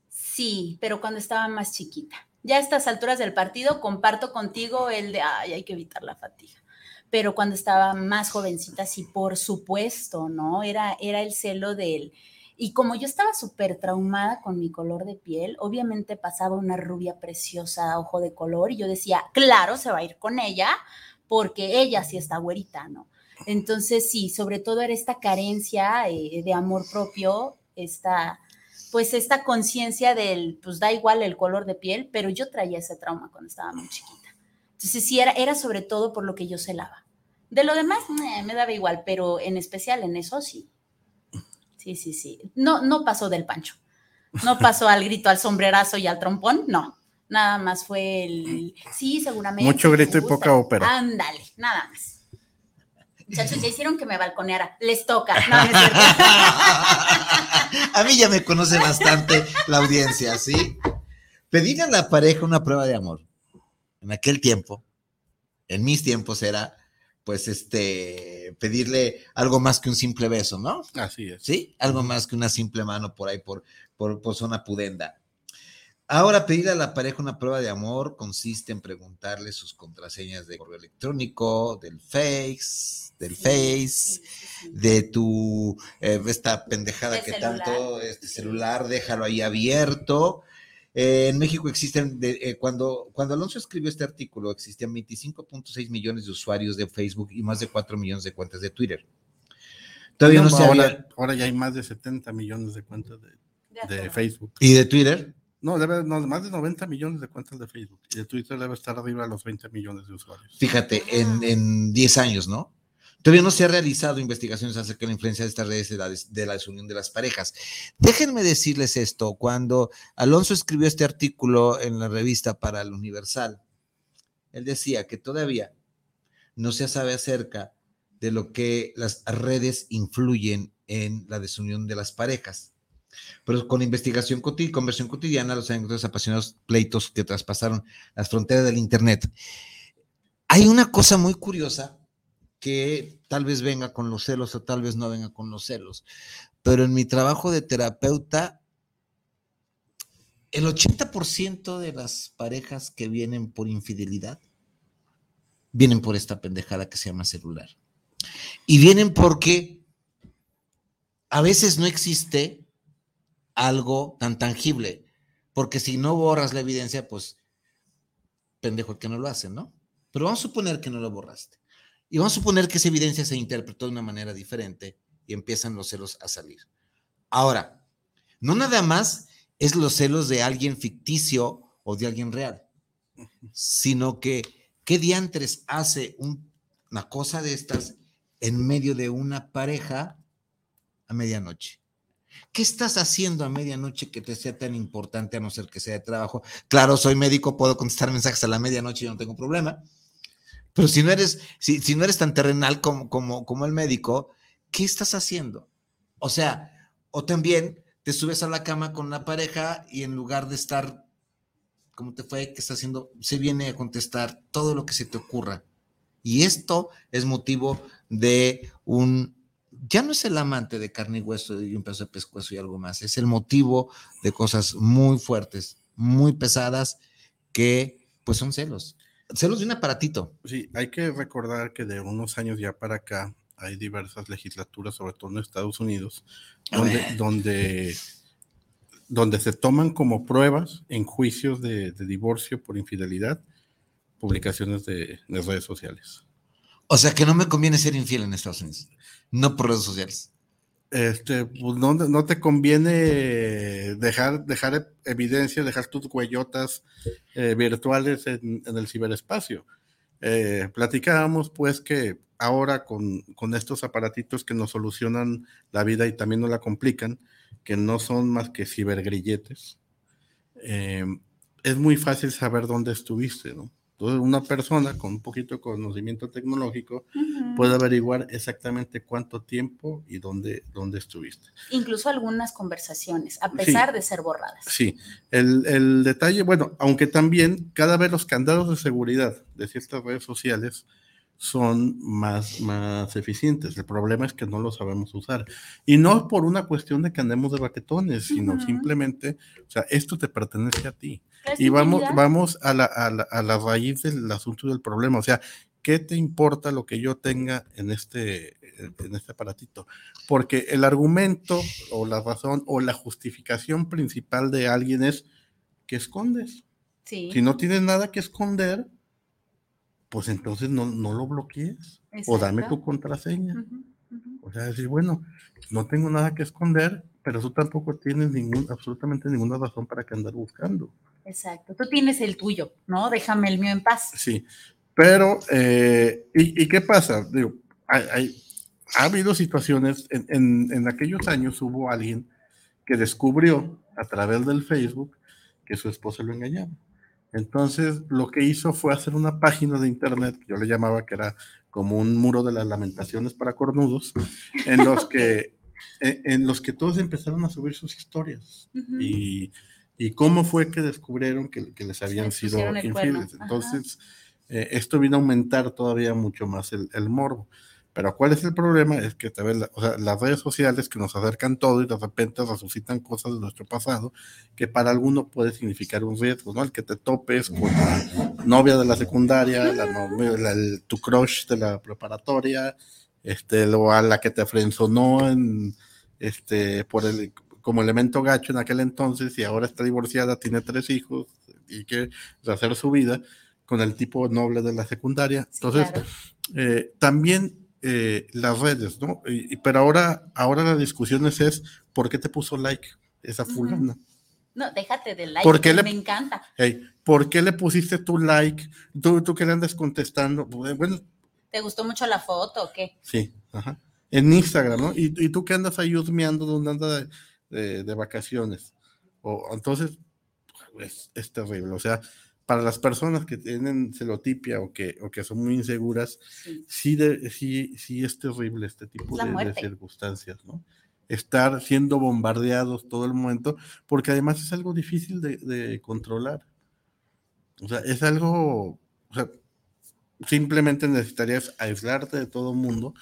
[SPEAKER 5] Sí, pero cuando estaba más chiquita ya a estas alturas del partido comparto contigo el de, ay, hay que evitar la fatiga. Pero cuando estaba más jovencita, sí, por supuesto, ¿no? Era, era el celo de él. Y como yo estaba súper traumada con mi color de piel, obviamente pasaba una rubia preciosa, ojo de color, y yo decía, claro, se va a ir con ella, porque ella sí está güerita, ¿no? Entonces, sí, sobre todo era esta carencia eh, de amor propio, esta pues esta conciencia del, pues da igual el color de piel, pero yo traía ese trauma cuando estaba muy chiquita. Entonces sí, era, era sobre todo por lo que yo celaba. De lo demás, me daba igual, pero en especial en eso sí. Sí, sí, sí. No, no pasó del pancho. No pasó al grito, al sombrerazo y al trompón, no. Nada más fue el, sí, seguramente.
[SPEAKER 7] Mucho grito y poca ópera.
[SPEAKER 5] Ándale, nada más. Muchachos, ya hicieron que me balconeara. Les toca. [laughs]
[SPEAKER 6] a mí ya me conoce bastante la audiencia, ¿sí? Pedir a la pareja una prueba de amor. En aquel tiempo, en mis tiempos era, pues, este, pedirle algo más que un simple beso, ¿no?
[SPEAKER 7] Así es.
[SPEAKER 6] Sí, algo más que una simple mano por ahí, por, por, por zona pudenda. Ahora, pedir a la pareja una prueba de amor consiste en preguntarle sus contraseñas de correo electrónico, del Face, del Face, de tu, eh, esta pendejada que tanto, este celular, déjalo ahí abierto. Eh, en México existen, eh, cuando, cuando Alonso escribió este artículo, existían 25.6 millones de usuarios de Facebook y más de 4 millones de cuentas de Twitter.
[SPEAKER 7] Todavía no, se ahora, ahora ya hay más de 70 millones de cuentas de, de Facebook.
[SPEAKER 6] ¿Y de Twitter?
[SPEAKER 7] No, debe, no, más de 90 millones de cuentas de Facebook. Y de Twitter debe estar arriba de los 20 millones de usuarios.
[SPEAKER 6] Fíjate, en, en 10 años, ¿no? Todavía no se ha realizado investigaciones acerca de la influencia de estas redes de la, desunión de las parejas. Déjenme decirles esto, cuando Alonso escribió este artículo en la revista para el Universal, él decía que todavía no se sabe acerca de lo que las redes influyen en la desunión de las parejas. Pero con investigación cotidiana, conversión cotidiana, los anécdotas apasionados pleitos que traspasaron las fronteras del Internet. Hay una cosa muy curiosa que tal vez venga con los celos o tal vez no venga con los celos. Pero en mi trabajo de terapeuta, el 80% de las parejas que vienen por infidelidad vienen por esta pendejada que se llama celular. Y vienen porque a veces no existe algo tan tangible, porque si no borras la evidencia, pues pendejo el que no lo hace, ¿no? Pero vamos a suponer que no lo borraste. Y vamos a suponer que esa evidencia se interpretó de una manera diferente y empiezan los celos a salir. Ahora, no nada más es los celos de alguien ficticio o de alguien real, sino que qué diantres hace una cosa de estas en medio de una pareja a medianoche. ¿Qué estás haciendo a medianoche que te sea tan importante a no ser que sea de trabajo? Claro, soy médico, puedo contestar mensajes a la medianoche y no tengo problema pero si no eres, si, si no eres tan terrenal como, como, como el médico, ¿qué estás haciendo? O sea, o también te subes a la cama con una pareja y en lugar de estar, ¿cómo te fue? ¿Qué está haciendo? Se viene a contestar todo lo que se te ocurra. Y esto es motivo de un, ya no es el amante de carne y hueso y un pedazo de pescuezo y algo más, es el motivo de cosas muy fuertes, muy pesadas, que pues son celos celos de un aparatito.
[SPEAKER 7] Sí, hay que recordar que de unos años ya para acá hay diversas legislaturas, sobre todo en Estados Unidos, donde, donde, se toman como pruebas en juicios de, divorcio por infidelidad publicaciones de, de, redes sociales.
[SPEAKER 6] O sea que no me conviene ser infiel en Estados Unidos, no por redes sociales
[SPEAKER 7] este, pues no, te conviene dejar, dejar evidencia, dejar tus huellotas eh, virtuales en, el ciberespacio. Eh, platicábamos pues que ahora con, con, estos aparatitos que nos solucionan la vida y también nos la complican, que no son más que cibergrilletes, eh, es muy fácil saber dónde estuviste, ¿no? Entonces, una persona con un poquito de conocimiento tecnológico puede averiguar exactamente cuánto tiempo y dónde, dónde estuviste.
[SPEAKER 5] Incluso algunas conversaciones, a pesar de ser borradas.
[SPEAKER 7] Sí, el, el, detalle, bueno, aunque también cada vez los candados de seguridad de ciertas redes sociales son más, más eficientes. El problema es que no lo sabemos usar. Y no por una cuestión de que andemos de baquetones, sino simplemente, o sea, esto te pertenece a ti. Y vamos, vamos a la, a, la, a la raíz del asunto del problema. O sea, ¿qué te importa lo que yo tenga en este, en este aparatito? Porque el argumento o la razón o la justificación principal de alguien es que escondes. Si no tienes nada que esconder, pues entonces no, no lo bloquees o dame tu contraseña. O sea, decir, bueno, no tengo nada que esconder, pero tú tampoco tienes ningún, absolutamente ninguna razón para que andar buscando.
[SPEAKER 5] Exacto, tú tienes el tuyo, ¿no? Déjame el mío en paz.
[SPEAKER 7] Sí, pero, eh, ¿y, qué pasa? Digo, hay, ha habido situaciones, en, en, en aquellos años hubo alguien que descubrió a través del Facebook que su esposa lo engañaba. Entonces, lo que hizo fue hacer una página de internet, que yo le llamaba que era como un muro de las lamentaciones para cornudos, en los que, [laughs] en, los que todos empezaron a subir sus historias. y, y, cómo fue que descubrieron que, que les habían sido infieles. Entonces, eh, esto vino a aumentar todavía mucho más el, el morbo. Pero ¿cuál es el problema? Es que o sea, las redes sociales que nos acercan todo y de repente resucitan cosas de nuestro pasado que para alguno puede significar un riesgo, ¿no? El que te topes con la novia de la secundaria, la novia, tu crush de la preparatoria, este, o a la que te frenzonó en, este, por el, como elemento gacho en aquel entonces y ahora está divorciada, tiene tres hijos y quiere hacer su vida con el tipo noble de la secundaria. Entonces, eh, también eh, las redes, ¿no? Y, pero ahora, ahora la discusión es, es, ¿por qué te puso like esa fulana?
[SPEAKER 5] No, déjate de like, me encanta.
[SPEAKER 7] ¿Por qué le pusiste tu like? ¿Tú, tú que le andas contestando? Bueno,
[SPEAKER 5] ¿Te gustó mucho la foto o qué?
[SPEAKER 7] Sí, ajá. En Instagram, ¿no? Y, y tú que andas ahí husmeando donde andas de, de, vacaciones. O, entonces, es, es terrible. O sea, para las personas que tienen celotipia o que, o que son muy inseguras, sí, sí, sí, es terrible este tipo de, circunstancias, ¿no? Estar siendo bombardeados todo el momento, porque además es algo difícil de, controlar. O sea, es algo, o sea, simplemente necesitarías aislarte de todo el mundo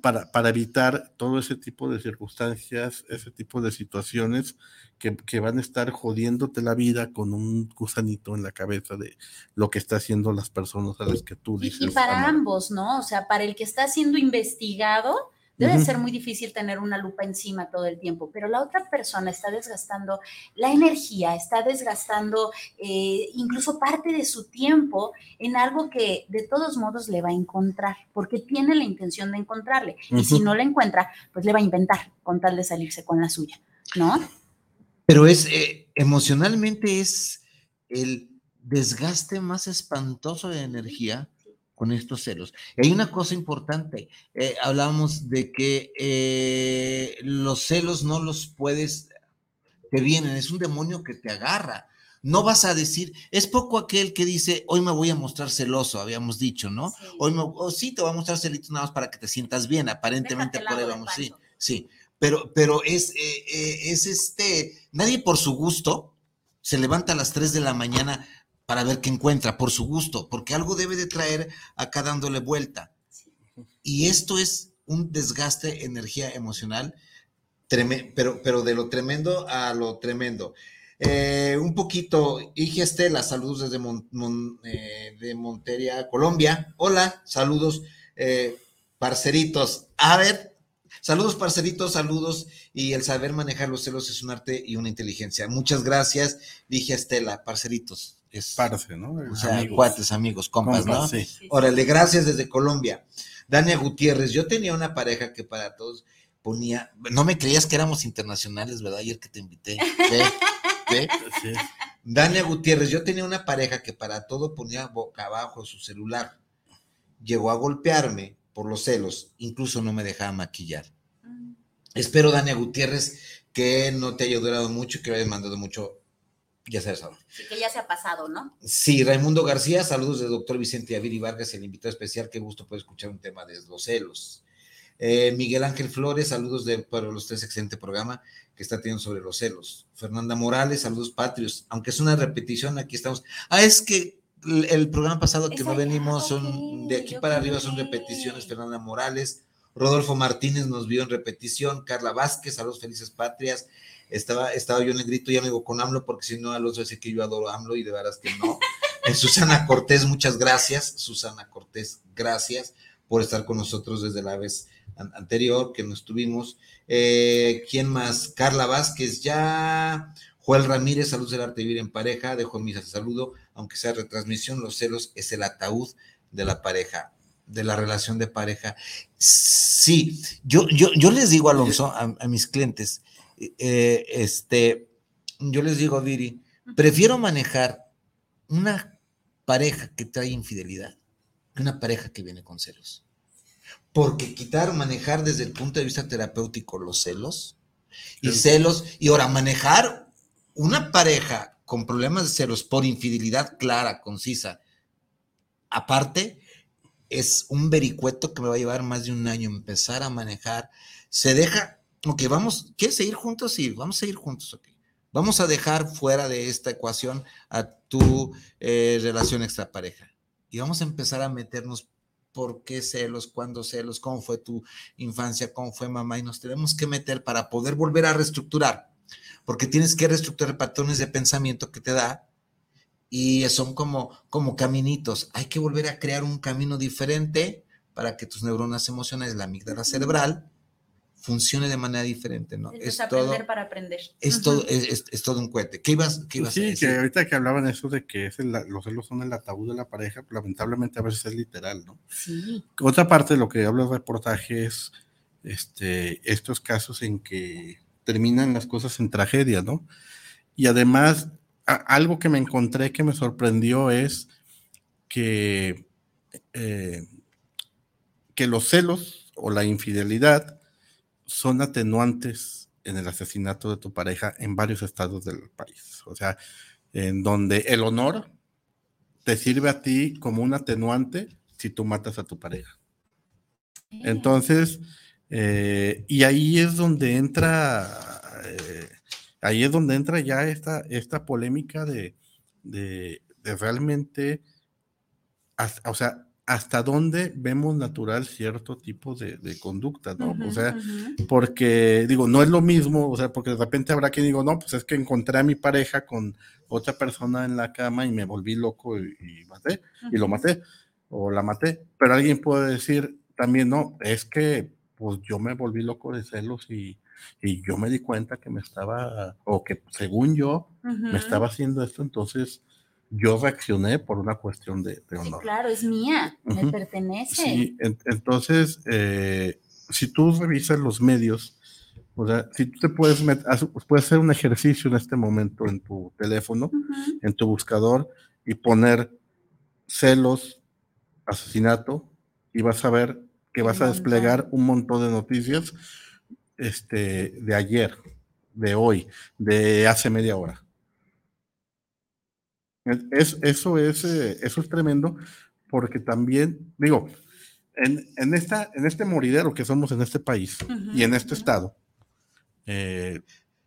[SPEAKER 7] para, para, evitar todo ese tipo de circunstancias, ese tipo de situaciones que, van a estar jodiéndote la vida con un gusanito en la cabeza de lo que está haciendo las personas a las que tú dices.
[SPEAKER 5] Y, para ambos, ¿no? O sea, para el que está siendo investigado, debe ser muy difícil tener una lupa encima todo el tiempo, pero la otra persona está desgastando la energía, está desgastando eh, incluso parte de su tiempo en algo que de todos modos le va a encontrar, porque tiene la intención de encontrarle. Y si no la encuentra, pues le va a inventar con tal de salirse con la suya, ¿no?
[SPEAKER 6] Pero es, eh, emocionalmente es el desgaste más espantoso de energía con estos celos. Y hay una cosa importante, eh, hablábamos de que eh, los celos no los puedes, te vienen, es un demonio que te agarra. No vas a decir, es poco aquel que dice, hoy me voy a mostrar celoso, habíamos dicho, ¿no? Hoy me, oh, sí, te voy a mostrar celito nada más para que te sientas bien, aparentemente por ahí vamos, sí, sí pero, pero es, eh, es este, nadie por su gusto se levanta a las 3 de la mañana para ver qué encuentra, por su gusto, porque algo debe de traer acá dándole vuelta. Y esto es un desgaste, energía emocional, pero, pero de lo tremendo a lo tremendo. Eh, un poquito, hija Estela, saludos desde de Montería, Colombia. Hola, saludos, parceritos. A ver, Saludos, parceritos, saludos. Y el saber manejar los celos es un arte y una inteligencia. Muchas gracias, dije Estela, parceritos.
[SPEAKER 7] Es, Parce, ¿no?
[SPEAKER 6] O sea, amigos. cuates, amigos, compas, ¿no? Sí. Órale, gracias desde Colombia. Dania Gutiérrez, yo tenía una pareja que para todos ponía, no me creías que éramos internacionales, ¿verdad? Ayer que te invité. ¿Ve? ¿Ve? Dania Gutiérrez, yo tenía una pareja que para todo ponía boca abajo su celular. Llegó a golpearme por los celos, incluso no me dejaba maquillar. Mm. Espero, Dania Gutiérrez, que no te haya durado mucho y que hayas mandado mucho, ya sabes ahora.
[SPEAKER 5] Sí, que ya se ha pasado, ¿no?
[SPEAKER 6] Sí, Raimundo García, saludos del doctor Vicente Aviri Vargas, el invitado especial, qué gusto poder escuchar un tema de los celos. Eh, Miguel Ángel Flores, saludos de, para los tres, excelente programa que está teniendo sobre los celos. Fernanda Morales, saludos patrios, aunque es una repetición, aquí estamos. Ah, es que el programa pasado que no venimos son de aquí para arriba son repeticiones. Fernanda Morales, Rodolfo Martínez nos vio en repetición, Carla Vázquez, a los felices patrias. Estaba, estaba yo en el grito, ya me digo con AMLO, porque si no, los dice que yo adoro AMLO y de veras que no. [laughs] Susana Cortés, muchas gracias. Susana Cortés, gracias por estar con nosotros desde la vez anterior que nos tuvimos. Eh, ¿Quién más? Carla Vázquez, ya. Joel Ramírez, saludos del arte de vivir en pareja, dejo mi saludo aunque sea retransmisión, los celos es el ataúd de la pareja, de la relación de pareja. Sí, yo, yo, yo les digo, Alonso, a, mis clientes, eh, este, yo les digo, Viri, prefiero manejar una pareja que trae infidelidad que una pareja que viene con celos. Porque quitar, manejar desde el punto de vista terapéutico los celos y celos, y ahora manejar una pareja con problemas de celos por infidelidad clara, concisa. Aparte, es un vericueto que me va a llevar más de un año empezar a manejar. Se deja, ok, vamos, ¿quieres seguir juntos? Sí, vamos a seguir juntos, ok. Vamos a dejar fuera de esta ecuación a tu eh, relación extrapareja. Y vamos a empezar a meternos por qué celos, cuándo celos, cómo fue tu infancia, cómo fue mamá, y nos tenemos que meter para poder volver a reestructurar porque tienes que reestructurar patrones de pensamiento que te da y son como, como caminitos. Hay que volver a crear un camino diferente para que tus neuronas emocionales, la amígdala cerebral, funcione de manera diferente, ¿no?
[SPEAKER 5] Es, aprender para aprender.
[SPEAKER 6] Es, todo, es, todo un cohete. ¿Qué ibas, qué ibas
[SPEAKER 7] sí, a decir? que ahorita que hablaban eso de que es los celos son el ataúd de la pareja, lamentablemente a veces es literal, ¿no?
[SPEAKER 5] Sí.
[SPEAKER 7] Otra parte de lo que habla el reportaje es este, estos casos en que terminan las cosas en tragedia, ¿no? Y además, algo que me encontré que me sorprendió es que, eh, que los celos o la infidelidad son atenuantes en el asesinato de tu pareja en varios estados del país. O sea, en donde el honor te sirve a ti como un atenuante si tú matas a tu pareja. Entonces, eh, y ahí es donde entra, eh, ahí es donde entra ya esta, esta polémica de, de, realmente, o sea, hasta dónde vemos natural cierto tipo de, conducta, ¿no? o sea, porque digo, no es lo mismo, o sea, porque de repente habrá quien digo, no, pues es que encontré a mi pareja con otra persona en la cama y me volví loco y, maté, y lo maté, o la maté, pero alguien puede decir también, no, es que pues yo me volví loco de celos y, y yo me di cuenta que me estaba, o que según yo, me estaba haciendo esto, entonces yo reaccioné por una cuestión de, honor.
[SPEAKER 5] Sí, claro, es mía, me pertenece.
[SPEAKER 7] Sí, entonces, eh, si tú revisas los medios, o sea, si tú te puedes meter, puedes hacer un ejercicio en este momento en tu teléfono, en tu buscador, y poner celos, asesinato, y vas a ver que vas a desplegar un montón de noticias este, de ayer, de hoy, de hace media hora. Es, eso, es, eh, eso es tremendo porque también, digo, en, esta, en este moridero que somos en este país y en este estado, eh,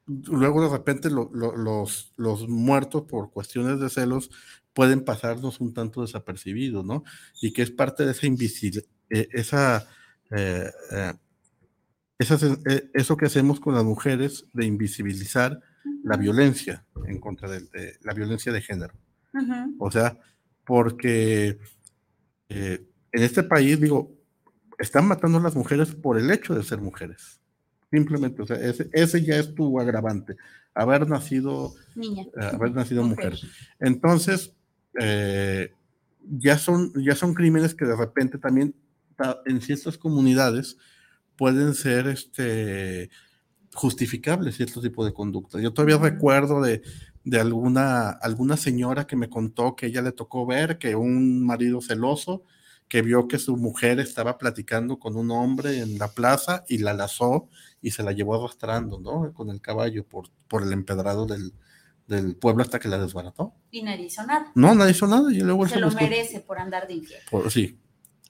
[SPEAKER 7] luego de repente los, los muertos por cuestiones de celos pueden pasarnos un tanto desapercibidos, ¿no? Y que es parte de esa invisibilidad, eh, esa, eso que hacemos con las mujeres de invisibilizar la violencia en contra de la violencia de género. O sea, porque eh, en este país, digo, están matando a las mujeres por el hecho de ser mujeres. Simplemente, o sea, ese, ya es tu agravante, haber nacido,
[SPEAKER 5] Niña.
[SPEAKER 7] Eh, haber nacido mujer. Entonces, eh, ya, son, ya son crímenes que de repente también en ciertas comunidades pueden ser este, justificables cierto tipo de conducta. Yo todavía recuerdo de, de alguna, alguna señora que me contó que ella le tocó ver que un marido celoso que vio que su mujer estaba platicando con un hombre en la plaza y la lazó y se la llevó arrastrando, ¿no? Con el caballo por, por el empedrado del, pueblo hasta que la desbarató.
[SPEAKER 5] Y nadie hizo nada.
[SPEAKER 7] No, nadie hizo nada. Y luego
[SPEAKER 5] se lo merece por andar de infiel.
[SPEAKER 7] sí.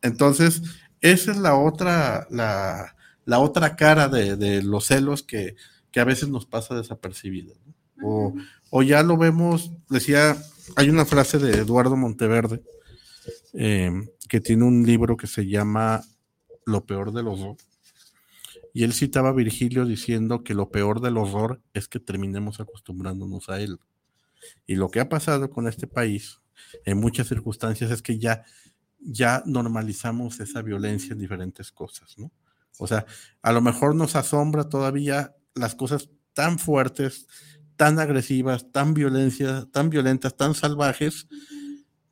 [SPEAKER 7] Entonces, esa es la otra, la, la otra cara de, los celos que, que, a veces nos pasa desapercibida. O, o ya lo vemos, decía, hay una frase de Eduardo Monteverde eh, que tiene un libro que se llama Lo peor del horror. Y él citaba a Virgilio diciendo que lo peor del horror es que terminemos acostumbrándonos a él. Y lo que ha pasado con este país en muchas circunstancias es que ya, ya normalizamos esa violencia en diferentes cosas, ¿no? O sea, a lo mejor nos asombra todavía las cosas tan fuertes, tan agresivas, tan violencia, tan violentas, tan salvajes,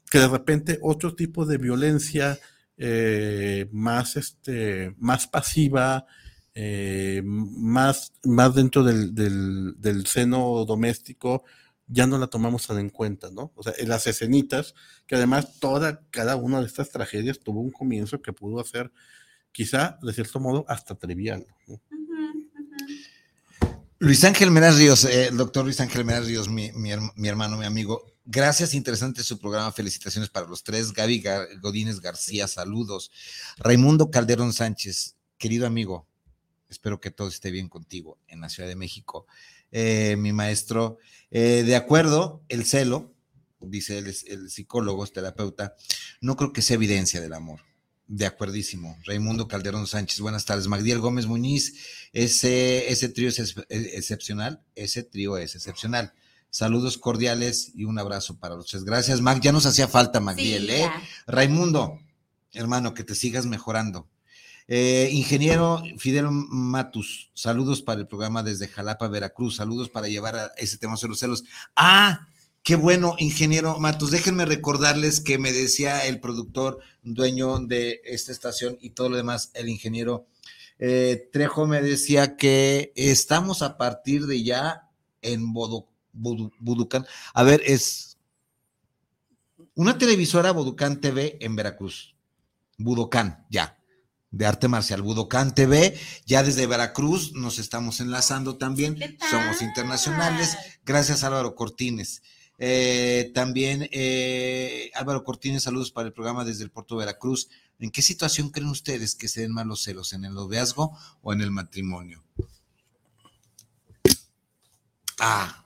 [SPEAKER 7] que de repente otro tipo de violencia eh, más, este, más pasiva, eh, más, más dentro del, del, seno doméstico, ya no la tomamos tan en cuenta, ¿no? O sea, en las escenitas, que además toda, cada una de estas tragedias tuvo un comienzo que pudo hacer, quizá, de cierto modo, hasta trivial. ¿no?
[SPEAKER 6] Luis Ángel Meraz Ríos, eh, doctor Luis Ángel Meraz Ríos, mi, hermano, mi amigo. Gracias, interesante su programa. Felicitaciones para los tres. Gaby Godínez García, saludos. Raimundo Calderón Sánchez, querido amigo, espero que todo esté bien contigo en la Ciudad de México. Eh, mi maestro, eh, de acuerdo, el celo, dice el, psicólogo, terapeuta, no creo que sea evidencia del amor de acuerdísimo. Raimundo Calderón Sánchez, buenas tardes. Magdiel Gómez Muñiz, ese, ese trío es excepcional, ese trío es excepcional. Saludos cordiales y un abrazo para los tres. Gracias, Mag. Ya nos hacía falta, Magdiel, ¿eh? Raimundo, hermano, que te sigas mejorando. Eh, ingeniero Fidel Matus, saludos para el programa desde Jalapa, Veracruz. Saludos para llevar a ese tema sobre los celos. Ah, Qué bueno, ingeniero Matos. Déjenme recordarles que me decía el productor, dueño de esta estación y todo lo demás, el ingeniero eh, Trejo me decía que estamos a partir de ya en Buducán. A ver, es una televisora Buducán TV en Veracruz. Budokan, ya, de arte marcial. Budokan TV, ya desde Veracruz nos estamos enlazando también. Somos internacionales. Gracias Álvaro Cortines. Eh, también eh, Álvaro Cortines, saludos para el programa desde el puerto Veracruz. ¿En qué situación creen ustedes que se den más los celos? ¿En el noviazgo o en el matrimonio? Ah.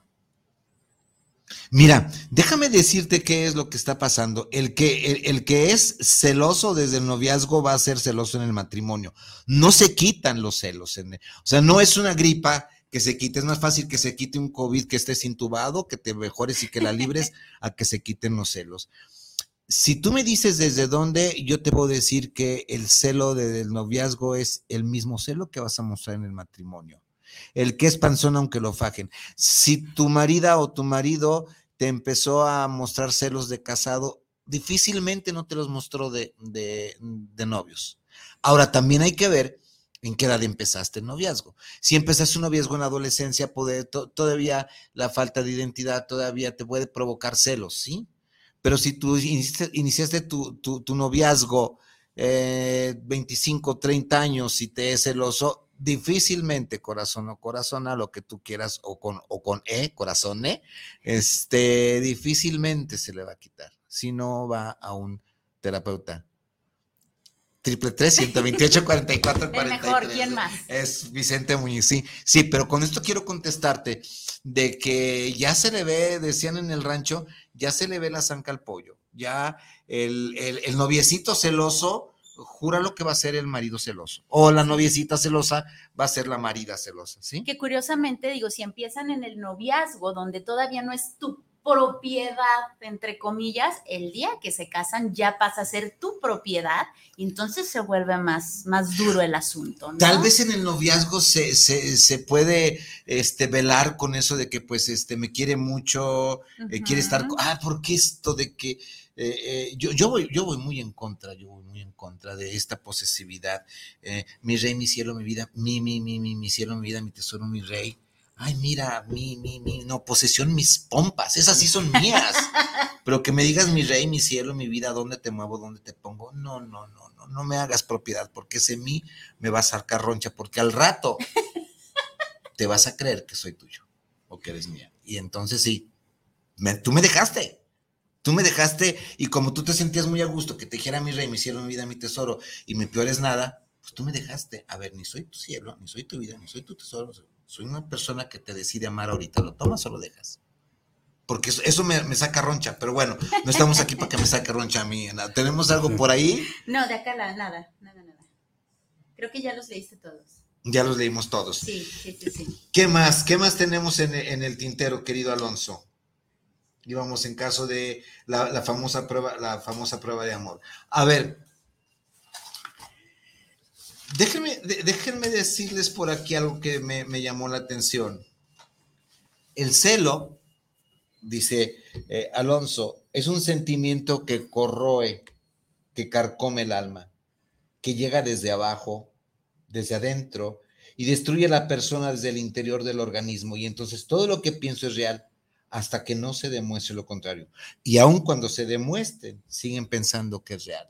[SPEAKER 6] Mira, déjame decirte qué es lo que está pasando. El que, el, que es celoso desde el noviazgo va a ser celoso en el matrimonio. No se quitan los celos. o sea, no es una gripa que se quite. Es más fácil que se quite un COVID que estés intubado, que te mejores y que la libres, [laughs] a que se quiten los celos. Si tú me dices desde dónde, yo te puedo decir que el celo del noviazgo es el mismo celo que vas a mostrar en el matrimonio el que es panzón aunque lo fajen. Si tu marida o tu marido te empezó a mostrar celos de casado, difícilmente no te los mostró de, novios. Ahora, también hay que ver en qué edad empezaste el noviazgo. Si empezaste un noviazgo en adolescencia, todavía la falta de identidad todavía te puede provocar celos, ¿sí? Pero si tú iniciaste, tu, noviazgo 25, eh, 30 años y te es celoso, difícilmente corazón o corazón a lo que tú quieras o con, o con E, corazón E, este, difícilmente se le va a quitar si no va a un terapeuta. Triple tres, 128, 44, 43. mejor, ¿quién más? Es Vicente Muñiz, sí. Sí, pero con esto quiero contestarte de que ya se le ve, decían en el rancho, ya se le ve la zanca al pollo. Ya el, el, el noviecito celoso, jura lo que va a ser el marido celoso. O la noviecita celosa va a ser la marida celosa, ¿sí?
[SPEAKER 5] Que curiosamente, digo, si empiezan en el noviazgo, donde todavía no es tu propiedad, entre comillas, el día que se casan ya pasa a ser tu propiedad y entonces se vuelve más, más duro el asunto.
[SPEAKER 6] Tal vez en el noviazgo se, se, puede este, velar con eso de que pues este, me quiere mucho, eh, quiere estar, ah, porque esto de que eh, eh, yo, yo, voy, yo voy muy en contra, yo voy muy en contra de esta posesividad. Mi rey, mi cielo, mi vida, mi, mi, mi, mi, mi cielo, mi vida, mi tesoro, mi rey. Ay, mira, mi, mi, mi, no, posesión, mis pompas, esas sí son mías. [laughs] Pero que me digas mi rey, mi cielo, mi vida, dónde te muevo, dónde te pongo. No, no, no, no, no me hagas propiedad, porque ese mí me va a sacar roncha, porque al rato [laughs] te vas a creer que soy tuyo o que eres mía. Y entonces sí, tú me dejaste. Tú me dejaste y como tú te sentías muy a gusto que te dijera mi rey, mi cielo, mi vida, mi tesoro y mi peor es nada, pues tú me dejaste. A ver, ni soy tu cielo, ni soy tu vida, ni soy tu tesoro. Soy una persona que te decide amar ahorita. ¿Lo tomas o lo dejas? Porque eso, me, saca roncha, pero bueno, no estamos aquí para que me saque roncha a mí. ¿Tenemos algo por ahí?
[SPEAKER 5] No, de acá nada, nada, nada. Creo que ya los leíste todos.
[SPEAKER 6] Ya los leímos todos.
[SPEAKER 5] Sí, sí, sí, sí.
[SPEAKER 6] ¿Qué más? ¿Qué más tenemos en, en el tintero, querido Alonso? íbamos en caso de la, famosa prueba, la famosa prueba de amor. A ver, déjenme, déjenme decirles por aquí algo que me, llamó la atención. El celo, dice eh, Alonso, es un sentimiento que corroe, que carcome el alma, que llega desde abajo, desde adentro, y destruye a la persona desde el interior del organismo. Y entonces todo lo que pienso es real hasta que no se demuestre lo contrario. Y aun cuando se demuestre, siguen pensando que es real.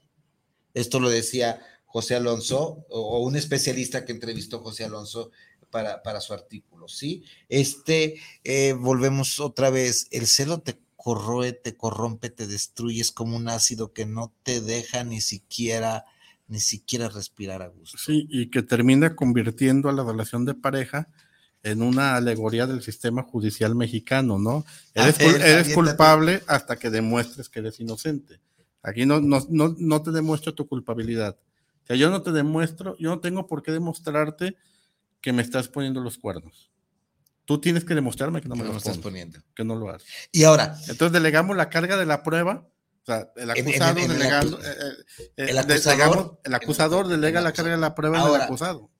[SPEAKER 6] Esto lo decía José Alonso, o, un especialista que entrevistó José Alonso para, para su artículo, ¿sí? Este, eh, volvemos otra vez, el celo te corroe, te corrompe, te destruye, es como un ácido que no te deja ni siquiera ni siquiera respirar a gusto.
[SPEAKER 7] Sí, y que termina convirtiendo a la relación de pareja en una alegoría del sistema judicial mexicano, ¿no? Ah, eres, culpable hasta que demuestres que eres inocente. Aquí no, no, no, te demuestro tu culpabilidad. O sea, yo no te demuestro, yo no tengo por qué demostrarte que me estás poniendo los cuernos. Tú tienes que demostrarme que no me los estás poniendo. Que no lo haces.
[SPEAKER 6] Y ahora.
[SPEAKER 7] Entonces delegamos la carga de la prueba. O sea, el acusado delegando. el, acusador, delega la carga de la prueba en el acusado.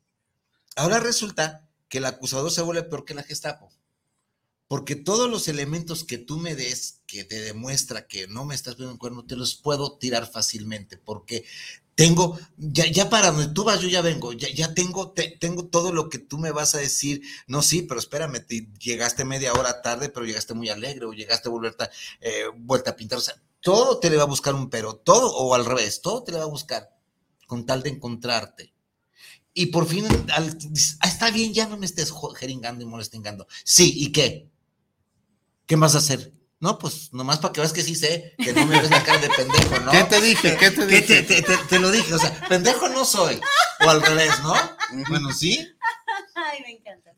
[SPEAKER 6] Ahora resulta que el acusador se vuelve peor que la Gestapo. Porque todos los elementos que tú me des que te demuestra que no me estás poniendo un cuerno, te los puedo tirar fácilmente. Porque tengo, ya, ya para donde tú vas, yo ya vengo, ya, ya tengo, tengo todo lo que tú me vas a decir. No, sí, pero espérame, te, llegaste media hora tarde, pero llegaste muy alegre, o llegaste a volverte, eh, vuelta a pintar. O sea, todo te le va a buscar un pero, todo, o al revés, todo te le va a buscar con tal de encontrarte. Y por fin, ah, está bien, ya no me estés jeringando y molestingando. Sí, ¿y qué? ¿Qué vas a hacer? No, pues nomás para que veas que sí sé, que no me ves la cara de pendejo, ¿no?
[SPEAKER 7] ¿Qué te dije? ¿Qué te dije?
[SPEAKER 6] Te, lo dije, o sea, pendejo no soy. O al revés, ¿no? Bueno, sí. [laughs]
[SPEAKER 5] Ay, me encanta.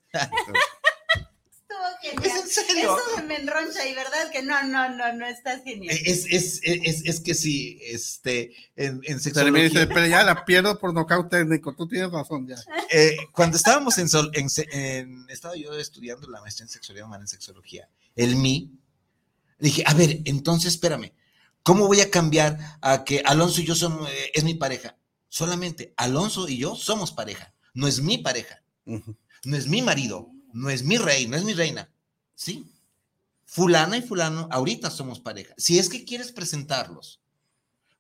[SPEAKER 5] Estuvo genial. ¿Es en serio? Eso me enroncha y verdad que no, no, no, no estás genial.
[SPEAKER 6] Es, es, es, es que sí, este, en, en sexología. me
[SPEAKER 7] dice, pero ya la pierdo por nocaut técnico, tú tienes razón ya.
[SPEAKER 6] Eh, cuando estábamos en, sol, en, en, estaba yo estudiando la maestría en sexología humana en sexología, el MI, Dije, a ver, entonces espérame, ¿cómo voy a cambiar a que Alonso y yo somos, eh, es mi pareja? Solamente Alonso y yo somos pareja, no es mi pareja, no es mi marido, no es mi rey, no es mi reina, ¿sí? Fulana y fulano, ahorita somos pareja. Si es que quieres presentarlos,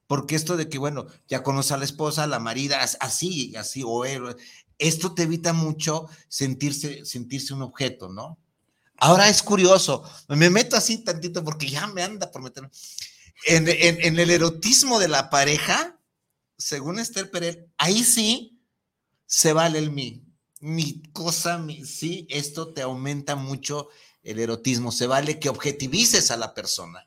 [SPEAKER 6] porque esto de que, bueno, ya conoce a la esposa, la marida, así, así, o él, esto te evita mucho sentirse, sentirse un objeto, ¿no? Ahora es curioso, me meto así tantito porque ya me anda por meterme. En, el erotismo de la pareja, según Esther Perel, ahí sí se vale el mí. Mi cosa, sí, esto te aumenta mucho el erotismo. Se vale que objetivices a la persona.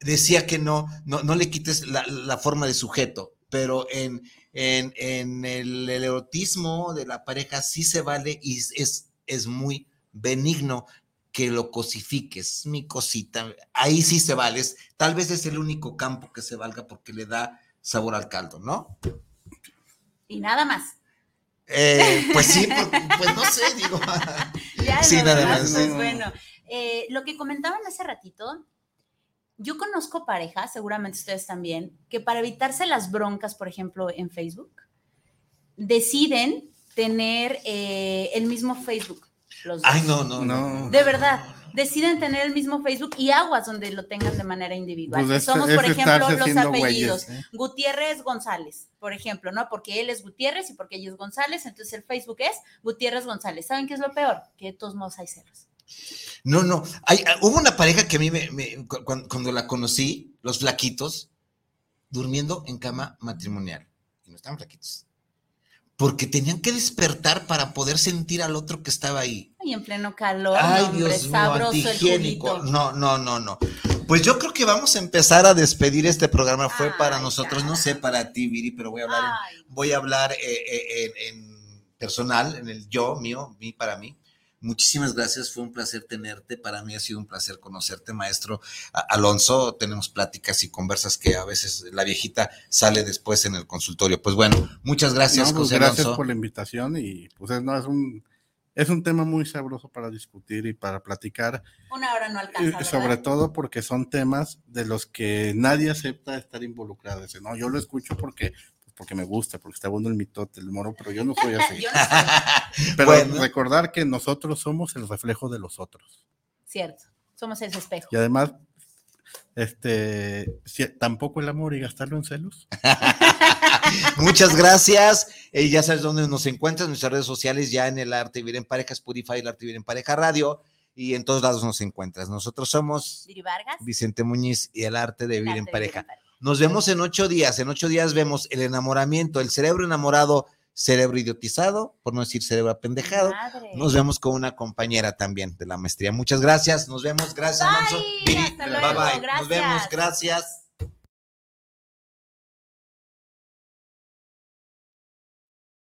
[SPEAKER 6] Decía que no, no, no le quites la, forma de sujeto, pero en, en, el, erotismo de la pareja sí se vale y es, es muy benigno que lo cosifiques, mi cosita, ahí sí se vale, tal vez es el único campo que se valga porque le da sabor al caldo, ¿no?
[SPEAKER 5] Y nada más.
[SPEAKER 6] Eh, pues sí, [laughs] pues no sé, digo.
[SPEAKER 5] sí, nada más. Pues bueno, eh, lo que comentaban hace ratito, yo conozco parejas, seguramente ustedes también, que para evitarse las broncas, por ejemplo, en Facebook, deciden tener eh, el mismo Facebook
[SPEAKER 6] Ay, no, no, no.
[SPEAKER 5] De verdad, deciden tener el mismo Facebook y aguas donde lo tengan de manera individual. Pues Somos, por ejemplo, los apellidos. ¿eh? Gutiérrez González, por ejemplo, ¿no? Porque él es Gutiérrez y porque ella es González, entonces el Facebook es Gutiérrez González. ¿Saben qué es lo peor? Que de todos modos hay ceros.
[SPEAKER 6] No, no. Hay, hubo una pareja que a mí me, cuando, cuando, la conocí, los flaquitos, durmiendo en cama matrimonial. Y no estaban flaquitos porque tenían que despertar para poder sentir al otro que estaba ahí.
[SPEAKER 5] Ay, en pleno calor, Ay, Dios mío,
[SPEAKER 6] antihigiénico. no, no, no, no. Pues yo creo que vamos a empezar a despedir este programa. Fue para nosotros, no sé para ti, Viri, pero voy a hablar, voy a hablar eh, eh, en personal, en el yo mío, mí para mí. Muchísimas gracias, fue un placer tenerte. Para mí ha sido un placer conocerte, maestro Alonso. Tenemos pláticas y conversas que a veces la viejita sale después en el consultorio. Pues bueno, muchas gracias,
[SPEAKER 7] pues José Gracias por la invitación y pues no, es un es un tema muy sabroso para discutir y para platicar.
[SPEAKER 5] Una hora no alcanza.
[SPEAKER 7] Sobre todo porque son temas de los que nadie acepta estar involucrado. no, yo lo escucho porque porque me gusta, porque está bueno el mitote, el moro, pero yo no soy así. [laughs] [laughs] pero recordar que nosotros somos el reflejo de los otros.
[SPEAKER 5] Cierto, somos ese espejo.
[SPEAKER 7] Y además, este, tampoco el amor y gastarlo en celos. [laughs]
[SPEAKER 6] Muchas gracias. Eh, ya sabes dónde nos encuentras, en nuestras redes sociales, ya en el Arte Vivir en Pareja, Spotify, el Arte Vivir en Pareja Radio, y en todos lados nos encuentras. Nosotros somos Vicente Muñiz y el Arte de Vivir en pareja. Nos vemos en ocho días. En ocho días vemos el enamoramiento, el cerebro enamorado, cerebro idiotizado, por no decir cerebro apendejado. Nos vemos con una compañera también de la maestría. Muchas gracias. Nos vemos. Gracias,
[SPEAKER 5] Alonso. Bye. bye.
[SPEAKER 6] Nos vemos. Gracias.